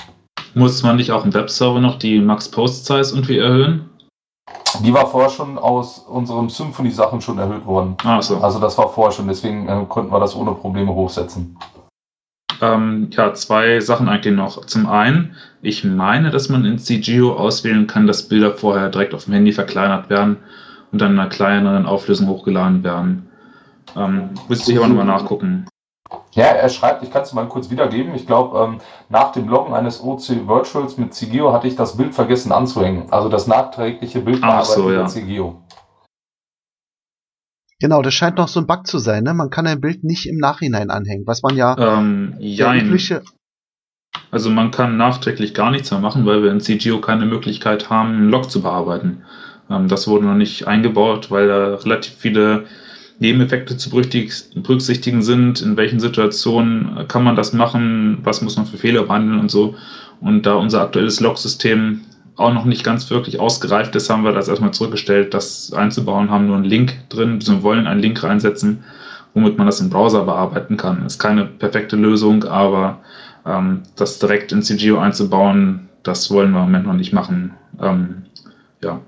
Muss man nicht auch im Webserver noch die Max-Post-Size irgendwie erhöhen? Die war vorher schon aus unseren Symphony-Sachen schon erhöht worden. So. Also das war vorher schon, deswegen äh, konnten wir das ohne Probleme hochsetzen. Ähm, ja, zwei Sachen eigentlich noch. Zum einen, ich meine, dass man in CGO auswählen kann, dass Bilder vorher direkt auf dem Handy verkleinert werden und dann in einer kleineren Auflösung hochgeladen werden. Ähm, müsste ich aber nochmal nachgucken. Ja, er schreibt, ich kann es mal kurz wiedergeben. Ich glaube, ähm, nach dem Loggen eines OC Virtuals mit CGO hatte ich das Bild vergessen anzuhängen. Also das nachträgliche Bild so, mit ja. CGO. Genau, das scheint noch so ein Bug zu sein, ne? Man kann ein Bild nicht im Nachhinein anhängen, was man ja Ähm, der jein. Also man kann nachträglich gar nichts mehr machen, weil wir in CGO keine Möglichkeit haben, einen Log zu bearbeiten. Ähm, das wurde noch nicht eingebaut, weil da relativ viele Nebeneffekte zu berücksichtig- berücksichtigen sind. In welchen Situationen kann man das machen? Was muss man für Fehler behandeln und so. Und da unser aktuelles Log-System auch noch nicht ganz wirklich ausgereift ist, haben wir das erstmal zurückgestellt, das einzubauen, haben nur einen Link drin, wir wollen einen Link reinsetzen, womit man das im Browser bearbeiten kann. Ist keine perfekte Lösung, aber ähm, das direkt in CGO einzubauen, das wollen wir im Moment noch nicht machen. Ähm, ja.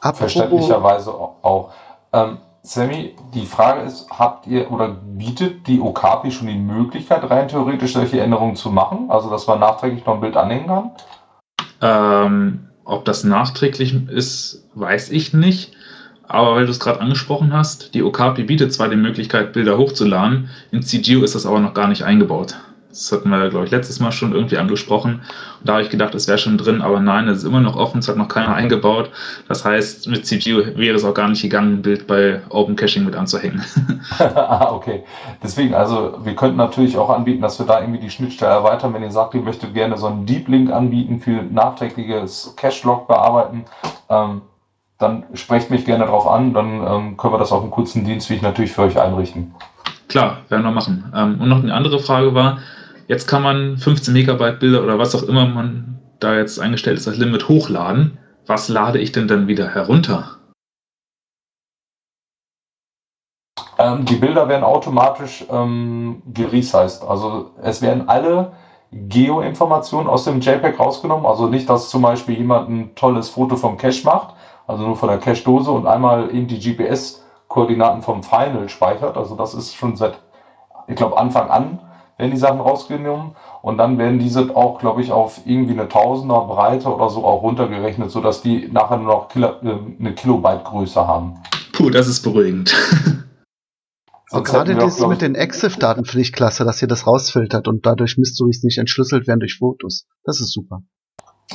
Apropos, Verständlicherweise auch. Ähm, Sammy, die Frage ist, habt ihr oder bietet die Okapi schon die Möglichkeit, rein theoretisch solche Änderungen zu machen? Also, dass man nachträglich noch ein Bild anhängen kann? Ähm, ob das nachträglich ist, weiß ich nicht. Aber weil du es gerade angesprochen hast, die Okapi bietet zwar die Möglichkeit, Bilder hochzuladen, in CGO ist das aber noch gar nicht eingebaut. Das hatten wir, glaube ich, letztes Mal schon irgendwie angesprochen. Und da habe ich gedacht, es wäre schon drin, aber nein, es ist immer noch offen, es hat noch keiner eingebaut. Das heißt, mit CGO wäre es auch gar nicht gegangen, ein Bild bei Open Caching mit anzuhängen. ah, okay. Deswegen, also wir könnten natürlich auch anbieten, dass wir da irgendwie die Schnittstelle erweitern. Wenn ihr sagt, ihr möchtet gerne so einen Deep Link anbieten für nachträgliches Cache-Log bearbeiten, ähm, dann sprecht mich gerne darauf an. Dann ähm, können wir das auf einem kurzen Dienstweg natürlich für euch einrichten. Klar, werden wir machen. Ähm, und noch eine andere Frage war, jetzt kann man 15 Megabyte Bilder oder was auch immer man da jetzt eingestellt ist, das Limit hochladen. Was lade ich denn dann wieder herunter? Ähm, die Bilder werden automatisch ähm, geresized. Also es werden alle Geo-Informationen aus dem JPEG rausgenommen. Also nicht, dass zum Beispiel jemand ein tolles Foto vom Cache macht, also nur von der Cache-Dose und einmal eben die GPS-Koordinaten vom Final speichert. Also das ist schon seit, ich glaube, Anfang an werden die Sachen rausgenommen und dann werden diese auch, glaube ich, auf irgendwie eine Tausender Breite oder so auch runtergerechnet, sodass die nachher nur noch Kilo, äh, eine Kilobyte Größe haben. Puh, das ist beruhigend. Sonst gerade glaub mit den EXIF-Daten finde ich klasse, dass ihr das rausfiltert und dadurch Mysteries nicht entschlüsselt werden durch Fotos. Das ist super.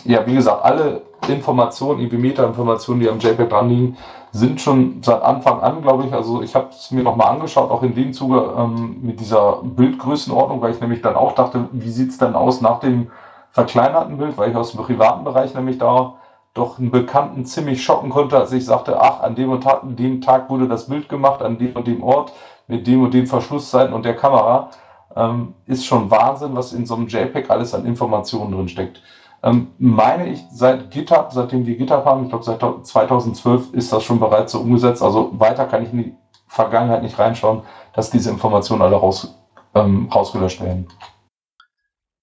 Ja, wie gesagt, alle Informationen, irgendwie Meta-Informationen, die am JPEG dran liegen, sind schon seit Anfang an, glaube ich, also ich habe es mir nochmal angeschaut, auch in dem Zuge ähm, mit dieser Bildgrößenordnung, weil ich nämlich dann auch dachte, wie sieht es denn aus nach dem verkleinerten Bild, weil ich aus dem privaten Bereich nämlich da doch einen Bekannten ziemlich schocken konnte, als ich sagte, ach, an dem und Tag, dem Tag wurde das Bild gemacht, an dem und dem Ort, mit dem und dem Verschlusszeiten und der Kamera. Ähm, ist schon Wahnsinn, was in so einem JPEG alles an Informationen drin steckt. Ähm, meine ich, seit GitHub, seitdem wir GitHub haben, ich glaube seit 2012 ist das schon bereits so umgesetzt. Also weiter kann ich in die Vergangenheit nicht reinschauen, dass diese Informationen alle raus, ähm, rausgelöscht werden.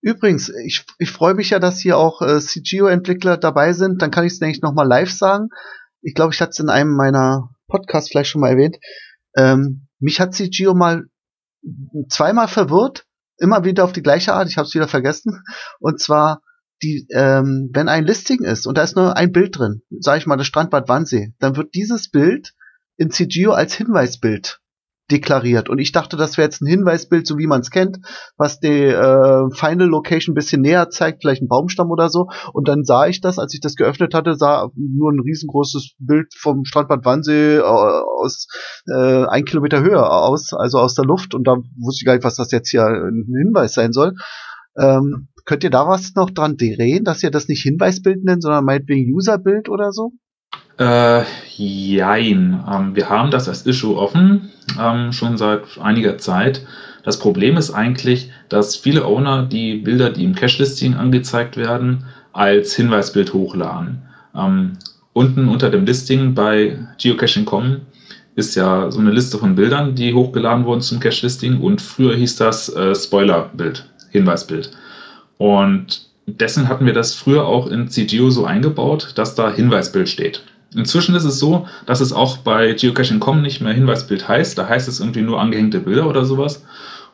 Übrigens, ich, ich freue mich ja, dass hier auch äh, CGO-Entwickler dabei sind. Dann kann ich es nämlich nochmal live sagen. Ich glaube, ich hatte es in einem meiner Podcasts vielleicht schon mal erwähnt. Ähm, mich hat CGO mal zweimal verwirrt, immer wieder auf die gleiche Art. Ich habe es wieder vergessen. Und zwar die, ähm, wenn ein Listing ist und da ist nur ein Bild drin, sage ich mal das Strandbad Wannsee, dann wird dieses Bild in CGO als Hinweisbild deklariert. Und ich dachte, das wäre jetzt ein Hinweisbild, so wie man es kennt, was die äh, Final Location ein bisschen näher zeigt, vielleicht ein Baumstamm oder so. Und dann sah ich das, als ich das geöffnet hatte, sah nur ein riesengroßes Bild vom Strandbad Wannsee äh, aus äh, ein Kilometer Höhe aus, also aus der Luft. Und da wusste ich gar nicht, was das jetzt hier ein Hinweis sein soll. Ähm, könnt ihr da was noch dran drehen, dass ihr das nicht Hinweisbild nennt, sondern meinetwegen Userbild oder so? Äh, jein. Ähm, wir haben das als Issue offen, ähm, schon seit einiger Zeit. Das Problem ist eigentlich, dass viele Owner die Bilder, die im Cache-Listing angezeigt werden, als Hinweisbild hochladen. Ähm, unten unter dem Listing bei Geocaching.com ist ja so eine Liste von Bildern, die hochgeladen wurden zum Cache-Listing und früher hieß das äh, Spoiler-Bild, Hinweisbild. Und dessen hatten wir das früher auch in CGO so eingebaut, dass da Hinweisbild steht. Inzwischen ist es so, dass es auch bei Geocaching.com nicht mehr Hinweisbild heißt. Da heißt es irgendwie nur angehängte Bilder oder sowas.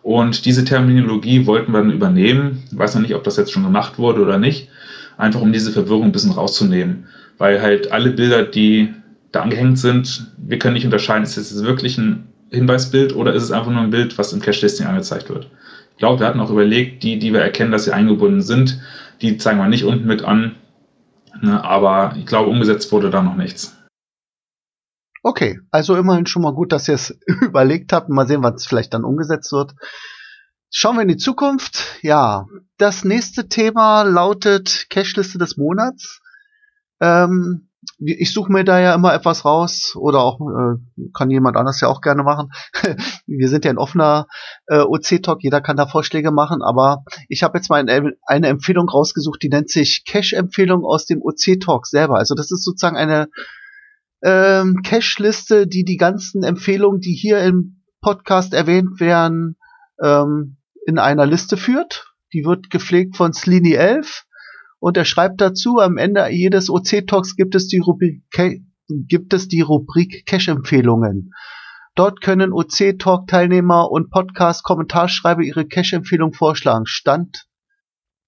Und diese Terminologie wollten wir dann übernehmen. Ich weiß noch nicht, ob das jetzt schon gemacht wurde oder nicht. Einfach um diese Verwirrung ein bisschen rauszunehmen. Weil halt alle Bilder, die da angehängt sind, wir können nicht unterscheiden, ist es wirklich ein Hinweisbild oder ist es einfach nur ein Bild, was im Cache-Listing angezeigt wird. Ich glaube, wir hatten auch überlegt, die, die wir erkennen, dass sie eingebunden sind, die zeigen wir nicht unten mit an. Ne, aber ich glaube, umgesetzt wurde da noch nichts. Okay, also immerhin schon mal gut, dass ihr es überlegt habt. Mal sehen, wann es vielleicht dann umgesetzt wird. Schauen wir in die Zukunft. Ja, das nächste Thema lautet Cashliste des Monats. Ähm, ich suche mir da ja immer etwas raus oder auch äh, kann jemand anders ja auch gerne machen. Wir sind ja ein offener äh, OC-Talk, jeder kann da Vorschläge machen, aber ich habe jetzt mal eine, eine Empfehlung rausgesucht, die nennt sich Cache-Empfehlung aus dem OC-Talk selber. Also das ist sozusagen eine ähm, Cache-Liste, die die ganzen Empfehlungen, die hier im Podcast erwähnt werden, ähm, in einer Liste führt. Die wird gepflegt von Slini 11 und er schreibt dazu, am Ende jedes OC-Talks gibt es die Rubrik, gibt es die Rubrik Cache-Empfehlungen. Dort können OC-Talk-Teilnehmer und Podcast-Kommentarschreiber ihre Cache-Empfehlung vorschlagen. Stand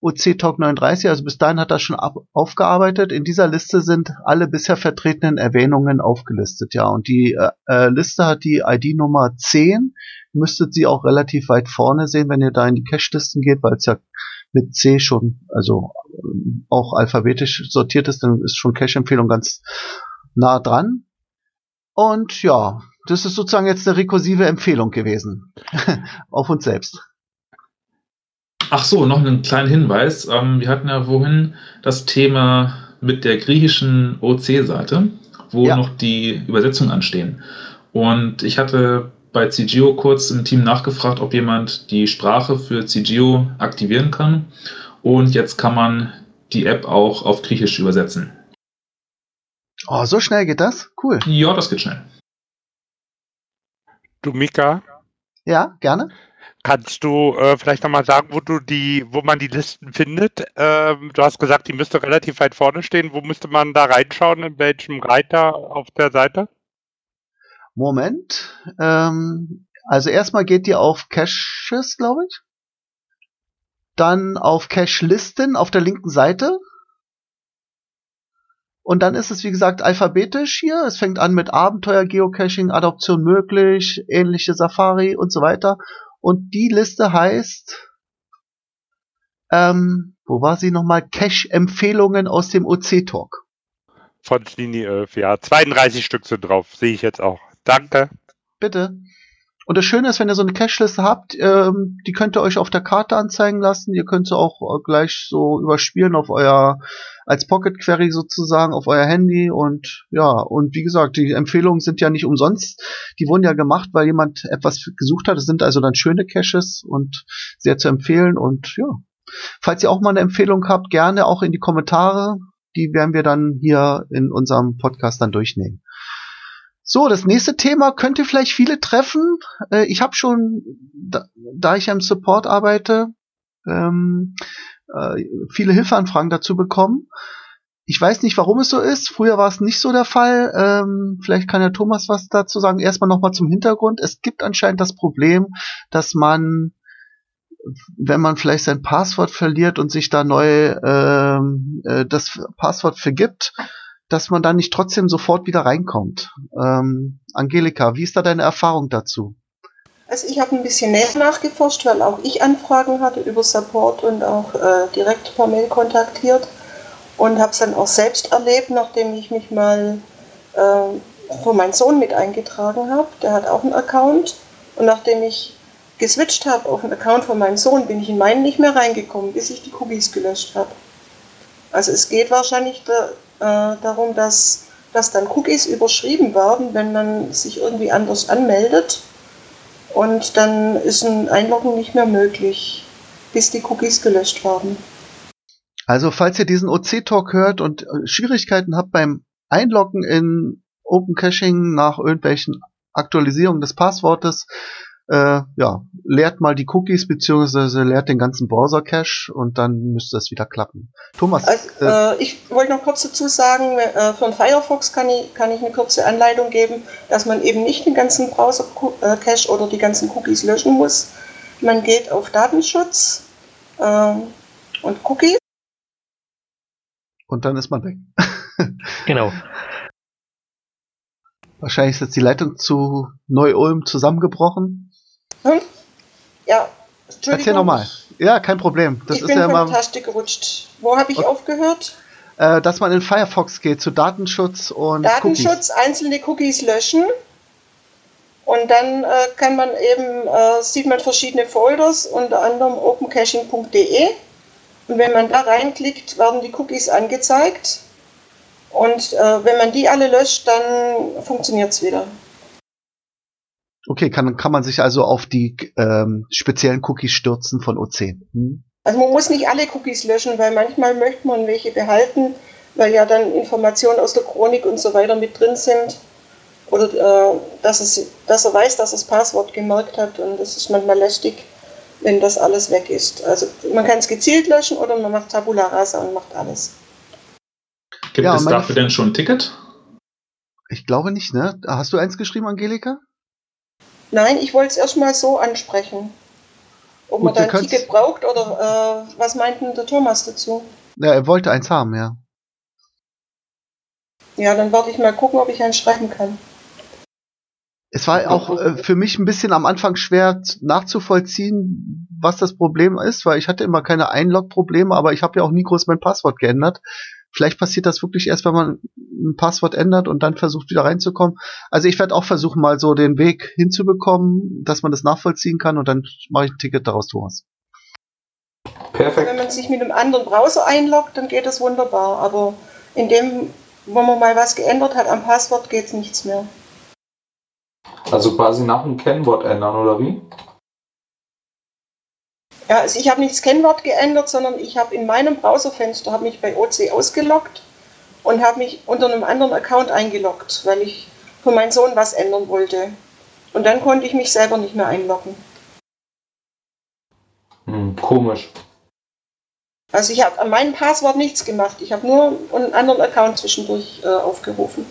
OC Talk 39, also bis dahin hat er schon ab, aufgearbeitet. In dieser Liste sind alle bisher vertretenen Erwähnungen aufgelistet, ja. Und die äh, äh Liste hat die ID-Nummer 10. Müsstet sie auch relativ weit vorne sehen, wenn ihr da in die Cache-Listen geht, weil es ja mit C schon, also ähm, auch alphabetisch sortiert ist, dann ist schon Cache-Empfehlung ganz nah dran. Und ja, das ist sozusagen jetzt eine rekursive Empfehlung gewesen. Auf uns selbst. Ach so, noch einen kleinen Hinweis. Ähm, wir hatten ja vorhin das Thema mit der griechischen OC-Seite, wo ja. noch die Übersetzungen anstehen. Und ich hatte bei CGO kurz im Team nachgefragt, ob jemand die Sprache für CGO aktivieren kann. Und jetzt kann man die App auch auf Griechisch übersetzen. Oh, so schnell geht das? Cool. Ja, das geht schnell. Du, Mika? Ja, gerne. Kannst du äh, vielleicht nochmal sagen, wo du die, wo man die Listen findet? Ähm, du hast gesagt, die müsste relativ weit vorne stehen. Wo müsste man da reinschauen? In welchem Reiter auf der Seite? Moment. Ähm, also erstmal geht ihr auf Caches, glaube ich. Dann auf Cache-Listen auf der linken Seite. Und dann ist es, wie gesagt, alphabetisch hier. Es fängt an mit Abenteuer, Geocaching, Adoption möglich, ähnliche Safari und so weiter. Und die Liste heißt, ähm, wo war sie nochmal? Cache-Empfehlungen aus dem OC-Talk. Von Linie 11, ja. 32 Stück sind drauf, sehe ich jetzt auch. Danke. Bitte. Und das Schöne ist, wenn ihr so eine Cache-Liste habt, ähm, die könnt ihr euch auf der Karte anzeigen lassen. Ihr könnt sie auch äh, gleich so überspielen auf euer, als Pocket Query sozusagen, auf euer Handy. Und ja, und wie gesagt, die Empfehlungen sind ja nicht umsonst. Die wurden ja gemacht, weil jemand etwas gesucht hat. Es sind also dann schöne Caches und sehr zu empfehlen. Und ja, falls ihr auch mal eine Empfehlung habt, gerne auch in die Kommentare. Die werden wir dann hier in unserem Podcast dann durchnehmen. So, das nächste Thema könnte vielleicht viele treffen. Äh, ich habe schon, da, da, ich am Support arbeite, ähm, äh, viele Hilfeanfragen dazu bekommen. Ich weiß nicht, warum es so ist. Früher war es nicht so der Fall. Ähm, vielleicht kann der Thomas was dazu sagen. Erstmal nochmal zum Hintergrund. Es gibt anscheinend das Problem, dass man, wenn man vielleicht sein Passwort verliert und sich da neu ähm, äh, das Passwort vergibt, dass man da nicht trotzdem sofort wieder reinkommt. Ähm, Angelika, wie ist da deine Erfahrung dazu? Also ich habe ein bisschen näher nachgeforscht, weil auch ich Anfragen hatte über Support und auch äh, direkt per Mail kontaktiert und habe es dann auch selbst erlebt, nachdem ich mich mal äh, für meinen Sohn mit eingetragen habe. Der hat auch einen Account und nachdem ich geswitcht habe auf einen Account von meinem Sohn, bin ich in meinen nicht mehr reingekommen, bis ich die Cookies gelöscht habe. Also es geht wahrscheinlich darum, dass, dass dann Cookies überschrieben werden, wenn man sich irgendwie anders anmeldet. Und dann ist ein Einloggen nicht mehr möglich, bis die Cookies gelöscht werden. Also falls ihr diesen OC-Talk hört und äh, Schwierigkeiten habt beim Einloggen in Open Caching nach irgendwelchen Aktualisierungen des Passwortes, äh, ja, leert mal die Cookies beziehungsweise leert den ganzen Browser-Cache und dann müsste es wieder klappen. Thomas. Also, äh, äh, ich wollte noch kurz dazu sagen, äh, von Firefox kann ich, kann ich eine kurze Anleitung geben, dass man eben nicht den ganzen Browser-Cache oder die ganzen Cookies löschen muss. Man geht auf Datenschutz äh, und Cookies. Und dann ist man weg. genau. Wahrscheinlich ist jetzt die Leitung zu Neu-Ulm zusammengebrochen. Hm? Ja, Erzähl nochmal. Ja, kein Problem. Das ich ist bin ja von der Taste gerutscht. Wo habe ich okay. aufgehört? Äh, dass man in Firefox geht zu Datenschutz und Datenschutz, Cookies. einzelne Cookies löschen. Und dann äh, kann man eben, äh, sieht man verschiedene Folders, unter anderem opencaching.de. Und wenn man da reinklickt, werden die Cookies angezeigt. Und äh, wenn man die alle löscht, dann funktioniert es wieder. Okay, kann, kann man sich also auf die ähm, speziellen Cookies stürzen von O10. Hm? Also man muss nicht alle Cookies löschen, weil manchmal möchte man welche behalten, weil ja dann Informationen aus der Chronik und so weiter mit drin sind. Oder äh, dass, es, dass er weiß, dass er das Passwort gemerkt hat und das ist manchmal lästig, wenn das alles weg ist. Also man kann es gezielt löschen oder man macht Tabula Rasa und macht alles. Gibt ja, es dafür denn schon ein Ticket? Ich glaube nicht, ne? Hast du eins geschrieben, Angelika? Nein, ich wollte es erstmal so ansprechen. Ob Gut, man da ein Ticket braucht oder äh, was meint denn der Thomas dazu? Ja, er wollte eins haben, ja. Ja, dann werde ich mal gucken, ob ich eins schreiben kann. Es war auch äh, für mich ein bisschen am Anfang schwer nachzuvollziehen, was das Problem ist, weil ich hatte immer keine Einlog-Probleme, aber ich habe ja auch nie groß mein Passwort geändert. Vielleicht passiert das wirklich erst, wenn man ein Passwort ändert und dann versucht wieder reinzukommen. Also ich werde auch versuchen, mal so den Weg hinzubekommen, dass man das nachvollziehen kann und dann mache ich ein Ticket daraus, Thomas. Perfekt. Wenn man sich mit einem anderen Browser einloggt, dann geht das wunderbar. Aber in dem, wo man mal was geändert hat am Passwort, geht es nichts mehr. Also quasi nach dem Kennwort ändern, oder wie? Ja, also ich habe nicht das Kennwort geändert, sondern ich habe in meinem Browserfenster habe mich bei OC ausgeloggt und habe mich unter einem anderen Account eingeloggt, weil ich für meinen Sohn was ändern wollte. Und dann konnte ich mich selber nicht mehr einloggen. Hm, komisch. Also ich habe an meinem Passwort nichts gemacht. Ich habe nur einen anderen Account zwischendurch äh, aufgerufen.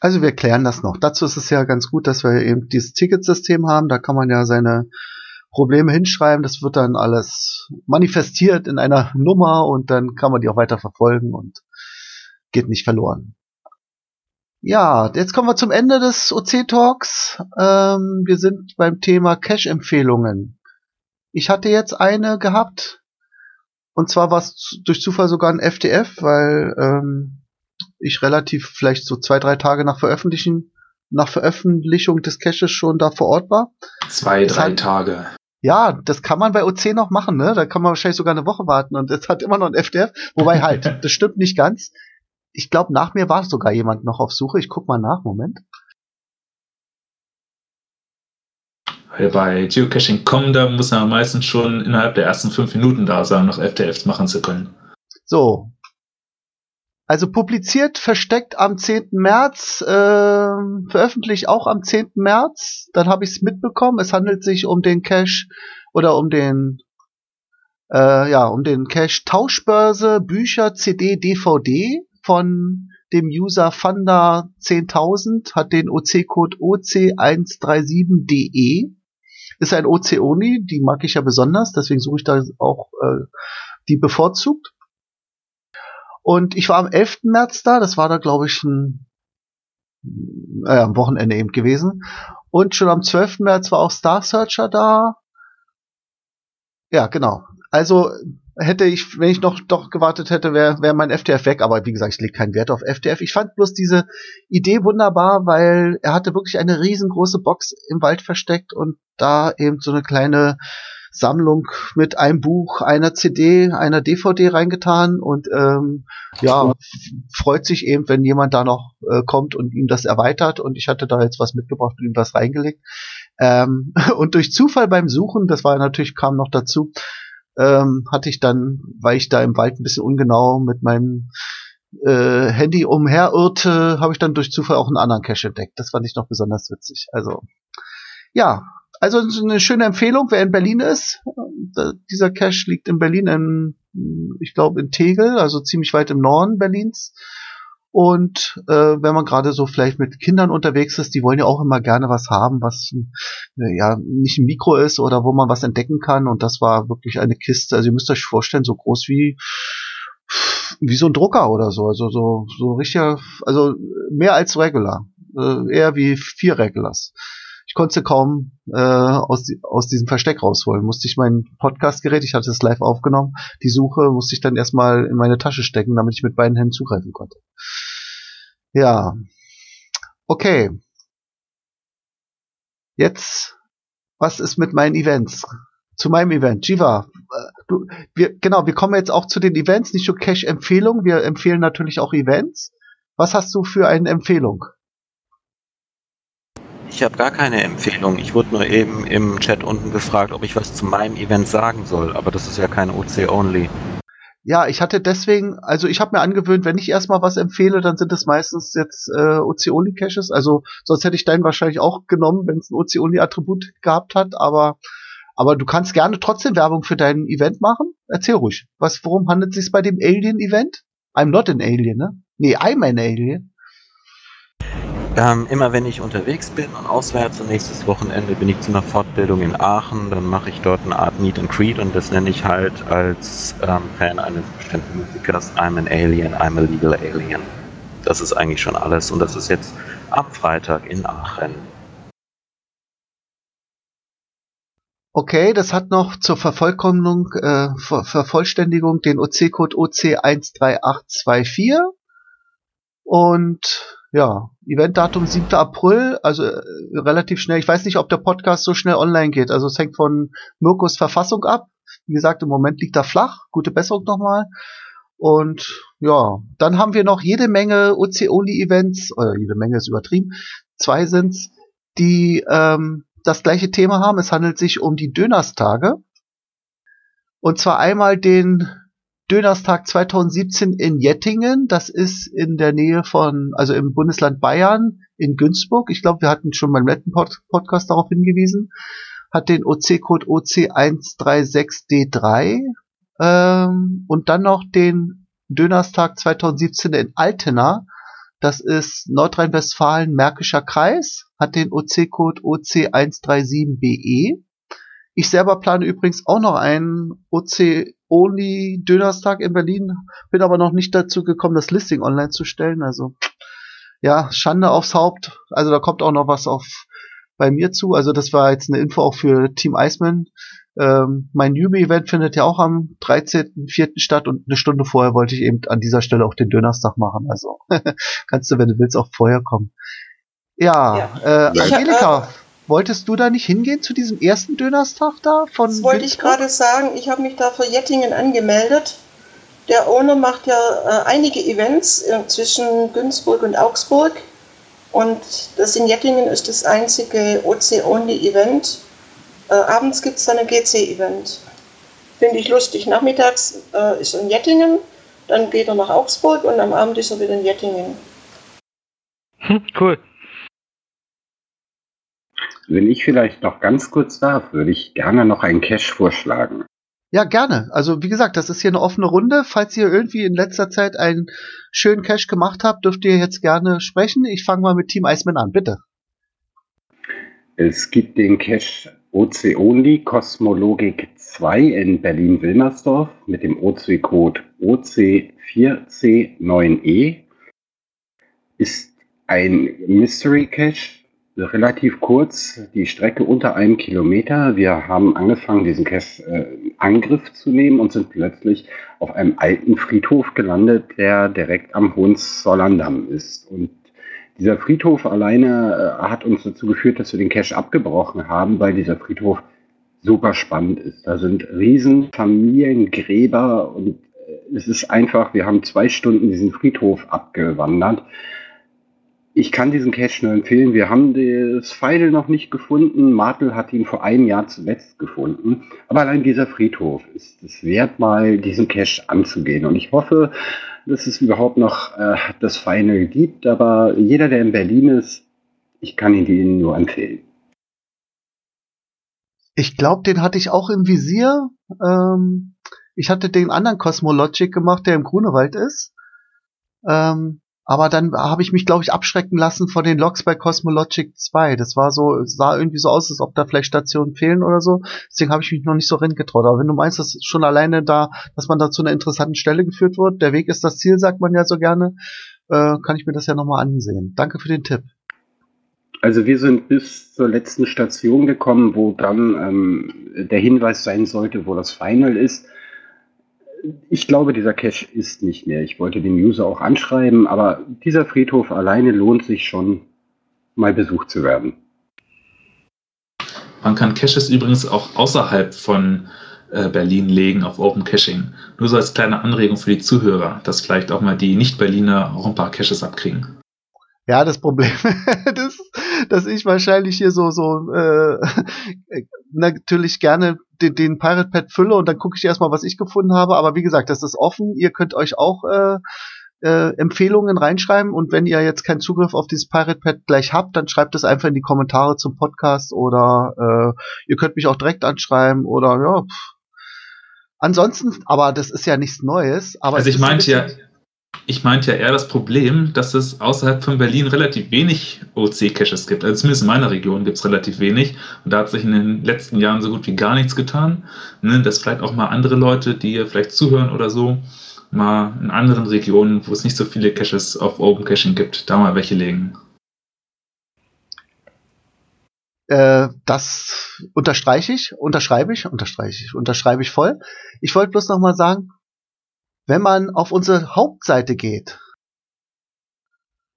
Also wir klären das noch. Dazu ist es ja ganz gut, dass wir eben dieses Ticketsystem haben. Da kann man ja seine Probleme hinschreiben, das wird dann alles manifestiert in einer Nummer und dann kann man die auch weiter verfolgen und geht nicht verloren. Ja, jetzt kommen wir zum Ende des OC-Talks. Ähm, wir sind beim Thema Cache-Empfehlungen. Ich hatte jetzt eine gehabt, und zwar war es durch Zufall sogar ein FDF, weil ähm, ich relativ vielleicht so zwei, drei Tage nach Veröffentlichen, nach Veröffentlichung des Caches schon da vor Ort war. Zwei, drei hat, Tage. Ja, das kann man bei OC noch machen, ne? Da kann man wahrscheinlich sogar eine Woche warten und es hat immer noch ein FDF. Wobei halt, das stimmt nicht ganz. Ich glaube, nach mir war sogar jemand noch auf Suche. Ich guck mal nach, Moment. Weil bei Geocaching.com, da muss man meistens schon innerhalb der ersten fünf Minuten da sein, noch FDFs machen zu können. So, also publiziert, versteckt am 10. März, äh, veröffentlicht auch am 10. März. Dann habe ich es mitbekommen. Es handelt sich um den Cache oder um den äh, ja, um den Cache Tauschbörse Bücher CD DVD von dem User Fanda 10.000 hat den OC-Code OC137DE. Ist ein OC-Oni, die mag ich ja besonders, deswegen suche ich da auch äh, die bevorzugt. Und ich war am 11. März da, das war da, glaube ich, ein äh, am Wochenende eben gewesen. Und schon am 12. März war auch Star Searcher da. Ja, genau. Also hätte ich, wenn ich noch doch gewartet hätte, wäre wär mein FTF weg. Aber wie gesagt, ich lege keinen Wert auf FTF. Ich fand bloß diese Idee wunderbar, weil er hatte wirklich eine riesengroße Box im Wald versteckt und da eben so eine kleine Sammlung mit einem Buch, einer CD, einer DVD reingetan und ähm, ja, freut sich eben, wenn jemand da noch äh, kommt und ihm das erweitert und ich hatte da jetzt was mitgebracht und ihm was reingelegt. Ähm, und durch Zufall beim Suchen, das war natürlich, kam noch dazu, ähm, hatte ich dann, weil ich da im Wald ein bisschen ungenau mit meinem äh, Handy umherirrte, habe ich dann durch Zufall auch einen anderen Cache entdeckt. Das fand ich noch besonders witzig. Also ja, also eine schöne Empfehlung, wer in Berlin ist. Dieser Cache liegt in Berlin, in, ich glaube in Tegel, also ziemlich weit im Norden Berlins. Und äh, wenn man gerade so vielleicht mit Kindern unterwegs ist, die wollen ja auch immer gerne was haben, was äh, ja nicht ein Mikro ist oder wo man was entdecken kann. Und das war wirklich eine Kiste. Also ihr müsst euch vorstellen, so groß wie wie so ein Drucker oder so. Also so so richtig, also mehr als Regular, äh, eher wie vier Regulars ich konnte kaum äh, aus, aus diesem Versteck rausholen. Musste ich mein Podcastgerät, ich hatte es live aufgenommen, die Suche musste ich dann erstmal in meine Tasche stecken, damit ich mit beiden Händen zugreifen konnte. Ja. Okay. Jetzt, was ist mit meinen Events? Zu meinem Event. Jiva, äh, du, wir, genau, wir kommen jetzt auch zu den Events, nicht nur Cash-Empfehlungen, wir empfehlen natürlich auch Events. Was hast du für eine Empfehlung? Ich habe gar keine Empfehlung. Ich wurde nur eben im Chat unten gefragt, ob ich was zu meinem Event sagen soll, aber das ist ja kein OC-Only. Ja, ich hatte deswegen, also ich habe mir angewöhnt, wenn ich erstmal was empfehle, dann sind es meistens jetzt äh, OC-Only-Caches. Also sonst hätte ich deinen wahrscheinlich auch genommen, wenn es ein OC-Only-Attribut gehabt hat, aber aber du kannst gerne trotzdem Werbung für dein Event machen. Erzähl ruhig. Was, worum handelt es sich bei dem Alien-Event? I'm not an Alien, ne? Nee, I'm an Alien. Ähm, immer wenn ich unterwegs bin und auswärts und nächstes Wochenende bin ich zu einer Fortbildung in Aachen, dann mache ich dort eine Art Meet and Greet und das nenne ich halt als ähm, Fan eines bestimmten Musikers I'm an Alien, I'm a Legal Alien. Das ist eigentlich schon alles und das ist jetzt am Freitag in Aachen. Okay, das hat noch zur Vervollkommnung, äh, Ver Vervollständigung den OC-Code OC13824 und ja, Eventdatum 7. April, also äh, relativ schnell. Ich weiß nicht, ob der Podcast so schnell online geht. Also es hängt von Mirkos Verfassung ab. Wie gesagt, im Moment liegt er flach. Gute Besserung nochmal. Und ja, dann haben wir noch jede Menge OC-Only-Events, oder jede Menge ist übertrieben, zwei sind's, die ähm, das gleiche Thema haben. Es handelt sich um die Dönerstage. Und zwar einmal den Dönerstag 2017 in Jettingen. Das ist in der Nähe von, also im Bundesland Bayern in Günzburg. Ich glaube, wir hatten schon beim letzten Pod Podcast darauf hingewiesen. Hat den OC-Code OC136D3. Ähm, und dann noch den Dönerstag 2017 in Altena. Das ist Nordrhein-Westfalen, Märkischer Kreis. Hat den OC-Code OC137BE. Ich selber plane übrigens auch noch einen OC Only Dönerstag in Berlin. Bin aber noch nicht dazu gekommen, das Listing online zu stellen. Also ja, Schande aufs Haupt. Also da kommt auch noch was auf bei mir zu. Also das war jetzt eine Info auch für Team Iceman. Ähm, mein Newbie-Event findet ja auch am 13.04. statt und eine Stunde vorher wollte ich eben an dieser Stelle auch den Dönerstag machen. Also kannst du, wenn du willst, auch vorher kommen. Ja, ja. Äh, Angelika, Wolltest du da nicht hingehen zu diesem ersten Dönerstag da von Das wollte ich gerade sagen. Ich habe mich da für Jettingen angemeldet. Der Owner macht ja äh, einige Events äh, zwischen Günzburg und Augsburg. Und das in Jettingen ist das einzige OC-Only-Event. Äh, abends gibt es dann ein GC-Event. Finde ich lustig. Nachmittags äh, ist er in Jettingen, dann geht er nach Augsburg und am Abend ist er wieder in Jettingen. Hm, cool. Wenn ich vielleicht noch ganz kurz darf, würde ich gerne noch einen Cache vorschlagen. Ja, gerne. Also wie gesagt, das ist hier eine offene Runde. Falls ihr irgendwie in letzter Zeit einen schönen Cache gemacht habt, dürft ihr jetzt gerne sprechen. Ich fange mal mit Team Iceman an, bitte. Es gibt den Cache OC Only Kosmologik 2 in Berlin-Wilmersdorf mit dem OC-Code OC4C9E. Ist ein Mystery Cache relativ kurz, die Strecke unter einem Kilometer. Wir haben angefangen, diesen Cache äh, Angriff zu nehmen und sind plötzlich auf einem alten Friedhof gelandet, der direkt am Hohenzollerndamm ist. Und Dieser Friedhof alleine äh, hat uns dazu geführt, dass wir den Cache abgebrochen haben, weil dieser Friedhof super spannend ist. Da sind riesen Familiengräber und äh, es ist einfach, wir haben zwei Stunden diesen Friedhof abgewandert. Ich kann diesen Cache nur empfehlen. Wir haben das Final noch nicht gefunden. Martel hat ihn vor einem Jahr zuletzt gefunden. Aber allein dieser Friedhof ist es wert, mal diesen Cache anzugehen. Und ich hoffe, dass es überhaupt noch äh, das Final gibt. Aber jeder, der in Berlin ist, ich kann ihn Ihnen nur empfehlen. Ich glaube, den hatte ich auch im Visier. Ähm, ich hatte den anderen Cosmologic gemacht, der im Grunewald ist. Ähm, aber dann habe ich mich, glaube ich, abschrecken lassen von den Logs bei Cosmologic 2. Das war so, sah irgendwie so aus, als ob da vielleicht Stationen fehlen oder so. Deswegen habe ich mich noch nicht so getraut. Aber wenn du meinst, dass schon alleine da, dass man da zu einer interessanten Stelle geführt wird, der Weg ist das Ziel, sagt man ja so gerne, äh, kann ich mir das ja nochmal ansehen. Danke für den Tipp. Also wir sind bis zur letzten Station gekommen, wo dann ähm, der Hinweis sein sollte, wo das Final ist. Ich glaube, dieser Cache ist nicht mehr. Ich wollte den User auch anschreiben, aber dieser Friedhof alleine lohnt sich schon, mal besucht zu werden. Man kann Caches übrigens auch außerhalb von äh, Berlin legen auf Open Caching. Nur so als kleine Anregung für die Zuhörer, dass vielleicht auch mal die Nicht-Berliner auch ein paar Caches abkriegen. Ja, das Problem ist, dass ich wahrscheinlich hier so, so äh, natürlich gerne den, den Pirate Pad fülle und dann gucke ich erstmal, was ich gefunden habe. Aber wie gesagt, das ist offen. Ihr könnt euch auch äh, äh, Empfehlungen reinschreiben und wenn ihr jetzt keinen Zugriff auf dieses Pirate Pad gleich habt, dann schreibt es einfach in die Kommentare zum Podcast oder äh, ihr könnt mich auch direkt anschreiben oder ja. Pff. Ansonsten, aber das ist ja nichts Neues. Aber also ich meinte ja, ich meinte ja eher das Problem, dass es außerhalb von Berlin relativ wenig OC-Caches gibt. Also zumindest in meiner Region gibt es relativ wenig. Und da hat sich in den letzten Jahren so gut wie gar nichts getan. Ne, dass vielleicht auch mal andere Leute, die hier vielleicht zuhören oder so, mal in anderen Regionen, wo es nicht so viele Caches auf Open Caching gibt, da mal welche legen. Äh, das unterstreiche ich, unterschreibe ich, unterstreiche ich, unterschreibe ich voll. Ich wollte bloß noch mal sagen, wenn man auf unsere Hauptseite geht,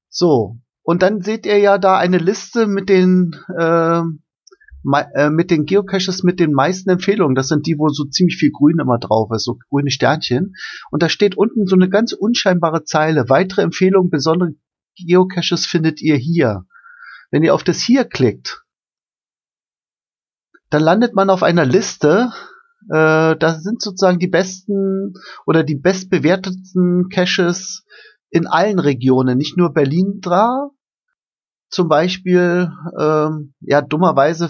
so, und dann seht ihr ja da eine Liste mit den, äh, äh, mit den Geocaches mit den meisten Empfehlungen. Das sind die, wo so ziemlich viel Grün immer drauf ist, so grüne Sternchen. Und da steht unten so eine ganz unscheinbare Zeile. Weitere Empfehlungen, besondere Geocaches findet ihr hier. Wenn ihr auf das hier klickt, dann landet man auf einer Liste, äh, das sind sozusagen die besten oder die bestbewerteten Caches in allen Regionen, nicht nur Berlin dra. Zum Beispiel, ähm, ja, dummerweise,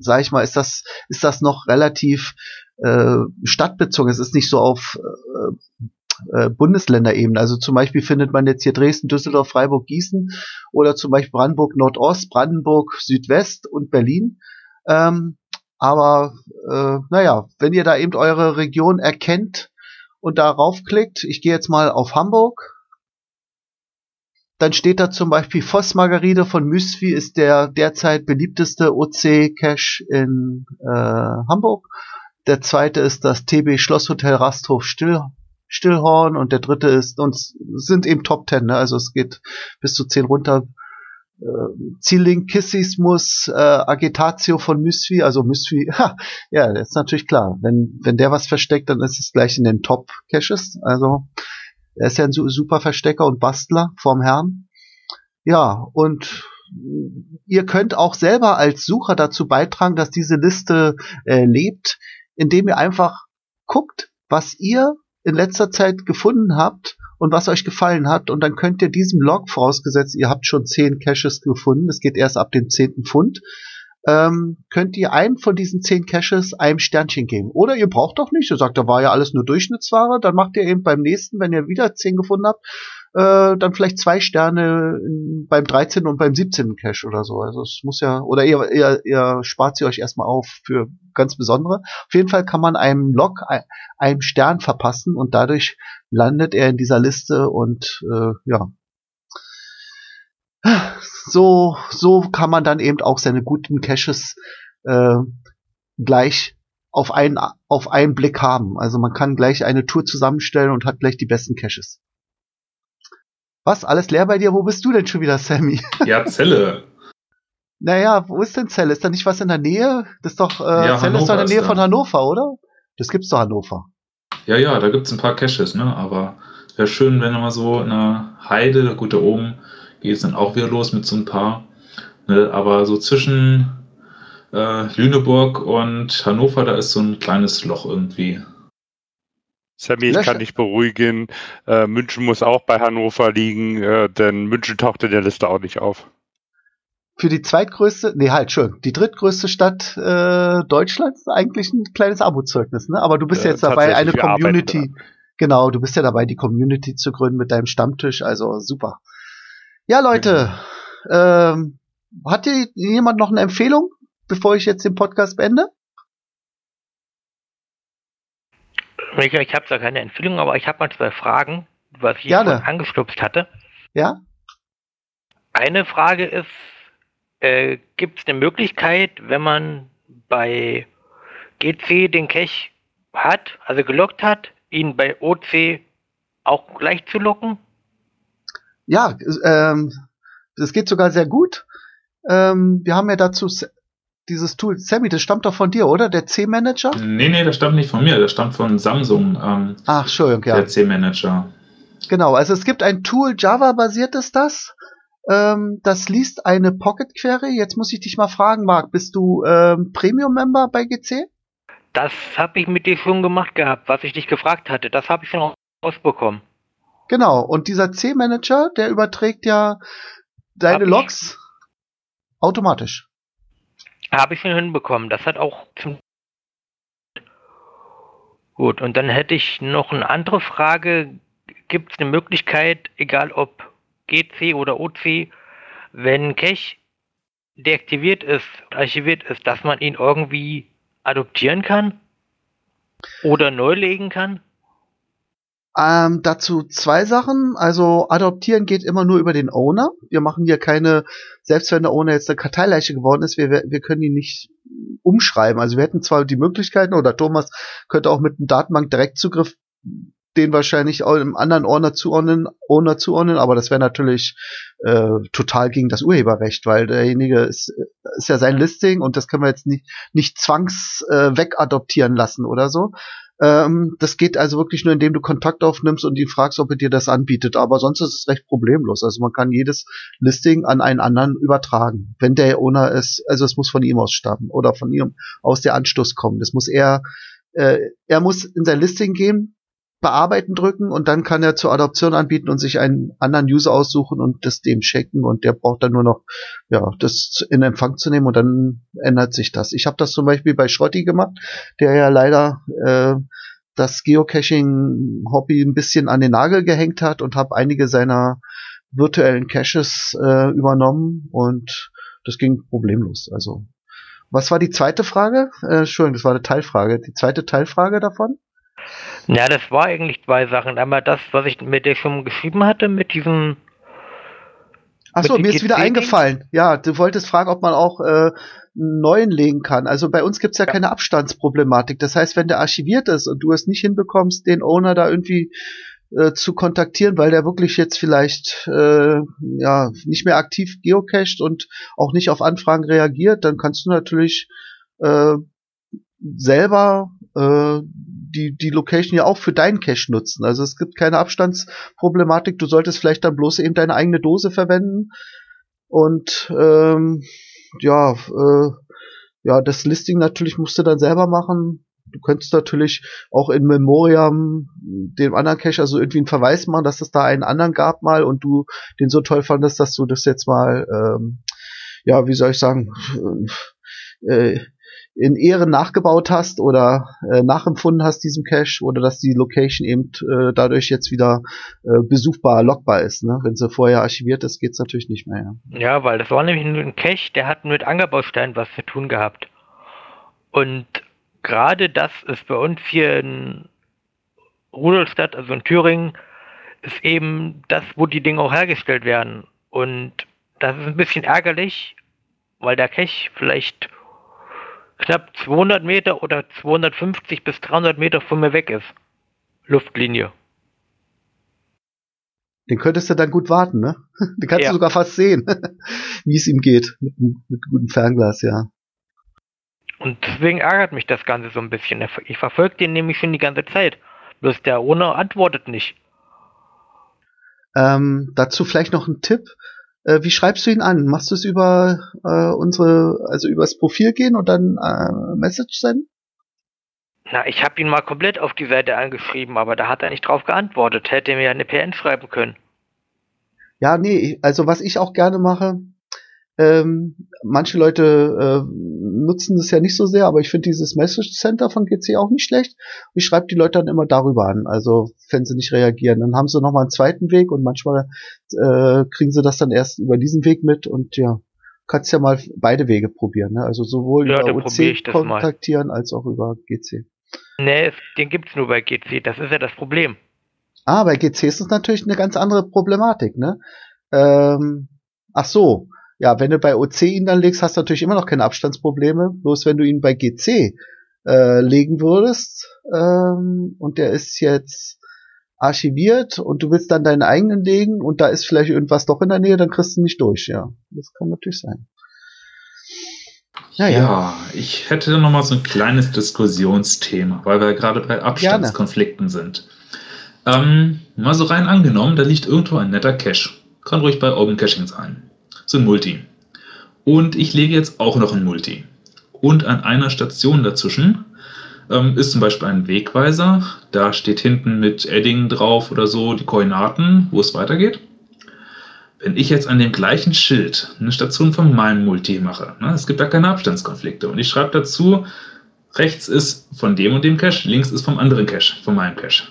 sag ich mal, ist das, ist das noch relativ äh, stadtbezogen. Es ist nicht so auf äh, äh, Bundesländerebene. Also zum Beispiel findet man jetzt hier Dresden, Düsseldorf, Freiburg, Gießen oder zum Beispiel Brandenburg Nordost, Brandenburg Südwest und Berlin. Ähm, aber äh, naja, wenn ihr da eben eure Region erkennt und darauf klickt, ich gehe jetzt mal auf Hamburg, dann steht da zum Beispiel Voss Margaride von Müswi ist der derzeit beliebteste OC-Cache in äh, Hamburg. Der zweite ist das TB Schlosshotel Rasthof Still, Stillhorn und der dritte ist, und sind eben Top Ten, ne? also es geht bis zu zehn runter Zilinkissismus, äh, Agitatio von Mysvi, also Mysvi, ha, ja, das ist natürlich klar. Wenn, wenn der was versteckt, dann ist es gleich in den Top-Caches. Also, er ist ja ein super Verstecker und Bastler vorm Herrn. Ja, und ihr könnt auch selber als Sucher dazu beitragen, dass diese Liste äh, lebt, indem ihr einfach guckt, was ihr in letzter Zeit gefunden habt und was euch gefallen hat. Und dann könnt ihr diesem Log, vorausgesetzt, ihr habt schon zehn Caches gefunden, es geht erst ab dem zehnten Pfund, ähm, könnt ihr einem von diesen zehn Caches einem Sternchen geben. Oder ihr braucht doch nicht, ihr sagt, da war ja alles nur Durchschnittsware, dann macht ihr eben beim nächsten, wenn ihr wieder zehn gefunden habt, äh, dann vielleicht zwei Sterne beim 13. und beim 17. Cache oder so. Also es muss ja, oder ihr, ihr, ihr spart sie euch erstmal auf für ganz besondere. Auf jeden Fall kann man einem Log einen Stern verpassen und dadurch landet er in dieser Liste und äh, ja. So, so kann man dann eben auch seine guten Caches äh, gleich auf einen, auf einen Blick haben. Also man kann gleich eine Tour zusammenstellen und hat gleich die besten Caches. Was? Alles leer bei dir? Wo bist du denn schon wieder, Sammy? Ja, Zelle. naja, wo ist denn Celle? Ist da nicht was in der Nähe? Das ist doch, äh, Ja, Celle ist doch in Hannover der Nähe von Hannover, oder? Das gibt's doch Hannover. Ja, ja, da gibt's ein paar Caches, ne? Aber wäre schön, wenn mal so in der Heide, gut, da oben geht es dann auch wieder los mit so ein paar. Ne? Aber so zwischen äh, Lüneburg und Hannover, da ist so ein kleines Loch irgendwie. Sammy, ich Lösche- kann dich beruhigen. Äh, München muss auch bei Hannover liegen, äh, denn München taucht in der Liste auch nicht auf. Für die zweitgrößte, nee, halt, schön, die drittgrößte Stadt äh, Deutschlands eigentlich ein kleines Armutszeugnis, ne? Aber du bist Äh, ja jetzt dabei, eine arbeiten Community, genau, du bist ja dabei, die Community zu gründen mit deinem Stammtisch, also super. Ja, Leute, ähm, hat dir jemand noch eine Empfehlung, bevor ich jetzt den Podcast beende? Ich, ich habe zwar keine Empfehlung, aber ich habe mal zwei Fragen, was ich Gerne. angestupst hatte. Ja? Eine Frage ist, äh, gibt es eine Möglichkeit, wenn man bei GC den Cache hat, also gelockt hat, ihn bei OC auch gleich zu locken? Ja, ähm, das geht sogar sehr gut. Ähm, wir haben ja dazu dieses Tool, Sammy, das stammt doch von dir, oder? Der C-Manager? Nee, nee, das stammt nicht von mir, das stammt von Samsung, ähm, Ach, Entschuldigung, ja. der C-Manager. Genau, also es gibt ein Tool, Java-basiert ist das. Ähm, das liest eine Pocket Query. Jetzt muss ich dich mal fragen, Marc, bist du ähm, Premium-Member bei GC? Das habe ich mit dir schon gemacht gehabt, was ich dich gefragt hatte. Das habe ich schon rausbekommen. Genau, und dieser C-Manager, der überträgt ja deine Hab ich. Logs automatisch. Habe ich schon hinbekommen. Das hat auch zum Gut, und dann hätte ich noch eine andere Frage. Gibt es eine Möglichkeit, egal ob GC oder OC, wenn Cache deaktiviert ist, archiviert ist, dass man ihn irgendwie adoptieren kann? Oder neu legen kann? Ähm, dazu zwei Sachen. Also adoptieren geht immer nur über den Owner. Wir machen hier keine, selbst wenn der Owner jetzt eine Karteileiche geworden ist, wir, wir können ihn nicht umschreiben. Also wir hätten zwar die Möglichkeiten, oder Thomas könnte auch mit einem Datenbank-Direktzugriff den wahrscheinlich auch einem anderen Owner zuordnen, Owner zuordnen, aber das wäre natürlich äh, total gegen das Urheberrecht, weil derjenige ist, ist ja sein Listing und das können wir jetzt nicht, nicht zwangs äh, wegadoptieren lassen oder so. Ähm, das geht also wirklich nur, indem du Kontakt aufnimmst und ihn fragst, ob er dir das anbietet. Aber sonst ist es recht problemlos. Also man kann jedes Listing an einen anderen übertragen, wenn der Owner ist. Also es muss von ihm aus stammen oder von ihm aus der Anstoß kommen. Das muss er, äh, er muss in sein Listing gehen, bearbeiten drücken und dann kann er zur Adoption anbieten und sich einen anderen User aussuchen und das dem schicken und der braucht dann nur noch ja das in Empfang zu nehmen und dann ändert sich das. Ich habe das zum Beispiel bei Schrotti gemacht, der ja leider äh, das Geocaching-Hobby ein bisschen an den Nagel gehängt hat und habe einige seiner virtuellen Caches äh, übernommen und das ging problemlos. Also was war die zweite Frage? Äh, Entschuldigung, das war eine Teilfrage. Die zweite Teilfrage davon? Ja, das war eigentlich zwei Sachen. Einmal das, was ich mit dir schon geschrieben hatte, mit diesem Achso, mir ist wieder eingefallen. Ja, du wolltest fragen, ob man auch äh, einen neuen legen kann. Also bei uns gibt's ja, Ja. keine Abstandsproblematik. Das heißt, wenn der archiviert ist und du es nicht hinbekommst, den Owner da irgendwie äh, zu kontaktieren, weil der wirklich jetzt vielleicht äh, ja nicht mehr aktiv geocached und auch nicht auf Anfragen reagiert, dann kannst du natürlich äh, selber äh, die, die Location ja auch für deinen Cache nutzen. Also es gibt keine Abstandsproblematik. Du solltest vielleicht dann bloß eben deine eigene Dose verwenden. Und ähm, ja, äh, ja, das Listing natürlich musst du dann selber machen. Du könntest natürlich auch in Memoriam dem anderen Cache also irgendwie einen Verweis machen, dass es da einen anderen gab mal und du den so toll fandest, dass du das jetzt mal, ähm, ja, wie soll ich sagen, äh, in Ehren nachgebaut hast oder äh, nachempfunden hast diesem Cache oder dass die Location eben äh, dadurch jetzt wieder äh, besuchbar, lockbar ist. Ne? Wenn sie vorher archiviert ist, geht's natürlich nicht mehr. Ja. Ja, weil das war nämlich ein Cache, der hat mit Angerbausteinen was zu tun gehabt. Und gerade das ist bei uns hier in Rudolstadt, also in Thüringen, ist eben das, wo die Dinge auch hergestellt werden. Und das ist ein bisschen ärgerlich, weil der Cache vielleicht knapp 200 Meter oder 250 bis 300 Meter von mir weg ist. Luftlinie. Den könntest du dann gut warten, ne? Den kannst Ja. du sogar fast sehen, wie es ihm geht. Mit, einem- mit gutem Fernglas, ja. Und deswegen ärgert mich das Ganze so ein bisschen. Ich verfolge den nämlich schon die ganze Zeit. Bloß der Owner antwortet nicht. Ähm, dazu vielleicht noch ein Tipp. Äh, wie schreibst du ihn an? Machst du es über äh, unsere, also übers Profil gehen und dann äh, Message senden? Na, ich habe ihn mal komplett auf die Seite angeschrieben, aber da hat er nicht drauf geantwortet. Hätte mir eine PN schreiben können. Ja, nee, also was ich auch gerne mache, ähm, manche Leute äh, nutzen das ja nicht so sehr, aber ich finde dieses Message Center von GC auch nicht schlecht. Ich schreibe die Leute dann immer darüber an, also wenn sie nicht reagieren. Dann haben sie nochmal einen zweiten Weg und manchmal äh, kriegen sie das dann erst über diesen Weg mit und ja, kannst ja mal beide Wege probieren. Ne? Also sowohl Ja, über OC das mal. kontaktieren als auch über GC. Nee, den gibt's nur bei GC. Das ist ja das Problem. Ah, bei GC ist es natürlich eine ganz andere Problematik, ne? Ähm, ach so, ja, wenn du bei OC ihn dann legst, hast du natürlich immer noch keine Abstandsprobleme. Bloß wenn du ihn bei GC äh, legen würdest ähm, und der ist jetzt archiviert und du willst dann deinen eigenen legen und da ist vielleicht irgendwas doch in der Nähe, dann kriegst du nicht durch, ja. Das kann natürlich sein. Ja, Ja, ja. ich hätte noch mal so ein kleines Diskussionsthema, weil wir gerade bei Abstandskonflikten sind. Ähm, mal so rein angenommen, da liegt irgendwo ein netter Cache. Kann ruhig bei Open Caching sein. So ein Multi. Und ich lege jetzt auch noch ein Multi. Und an einer Station dazwischen ähm, ist zum Beispiel ein Wegweiser. Da steht hinten mit Edding drauf oder so die Koordinaten, wo es weitergeht. Wenn ich jetzt an dem gleichen Schild eine Station von meinem Multi mache, ne, es gibt da keine Abstandskonflikte und ich schreibe dazu, rechts ist von dem und dem Cache, links ist vom anderen Cache, von meinem Cache.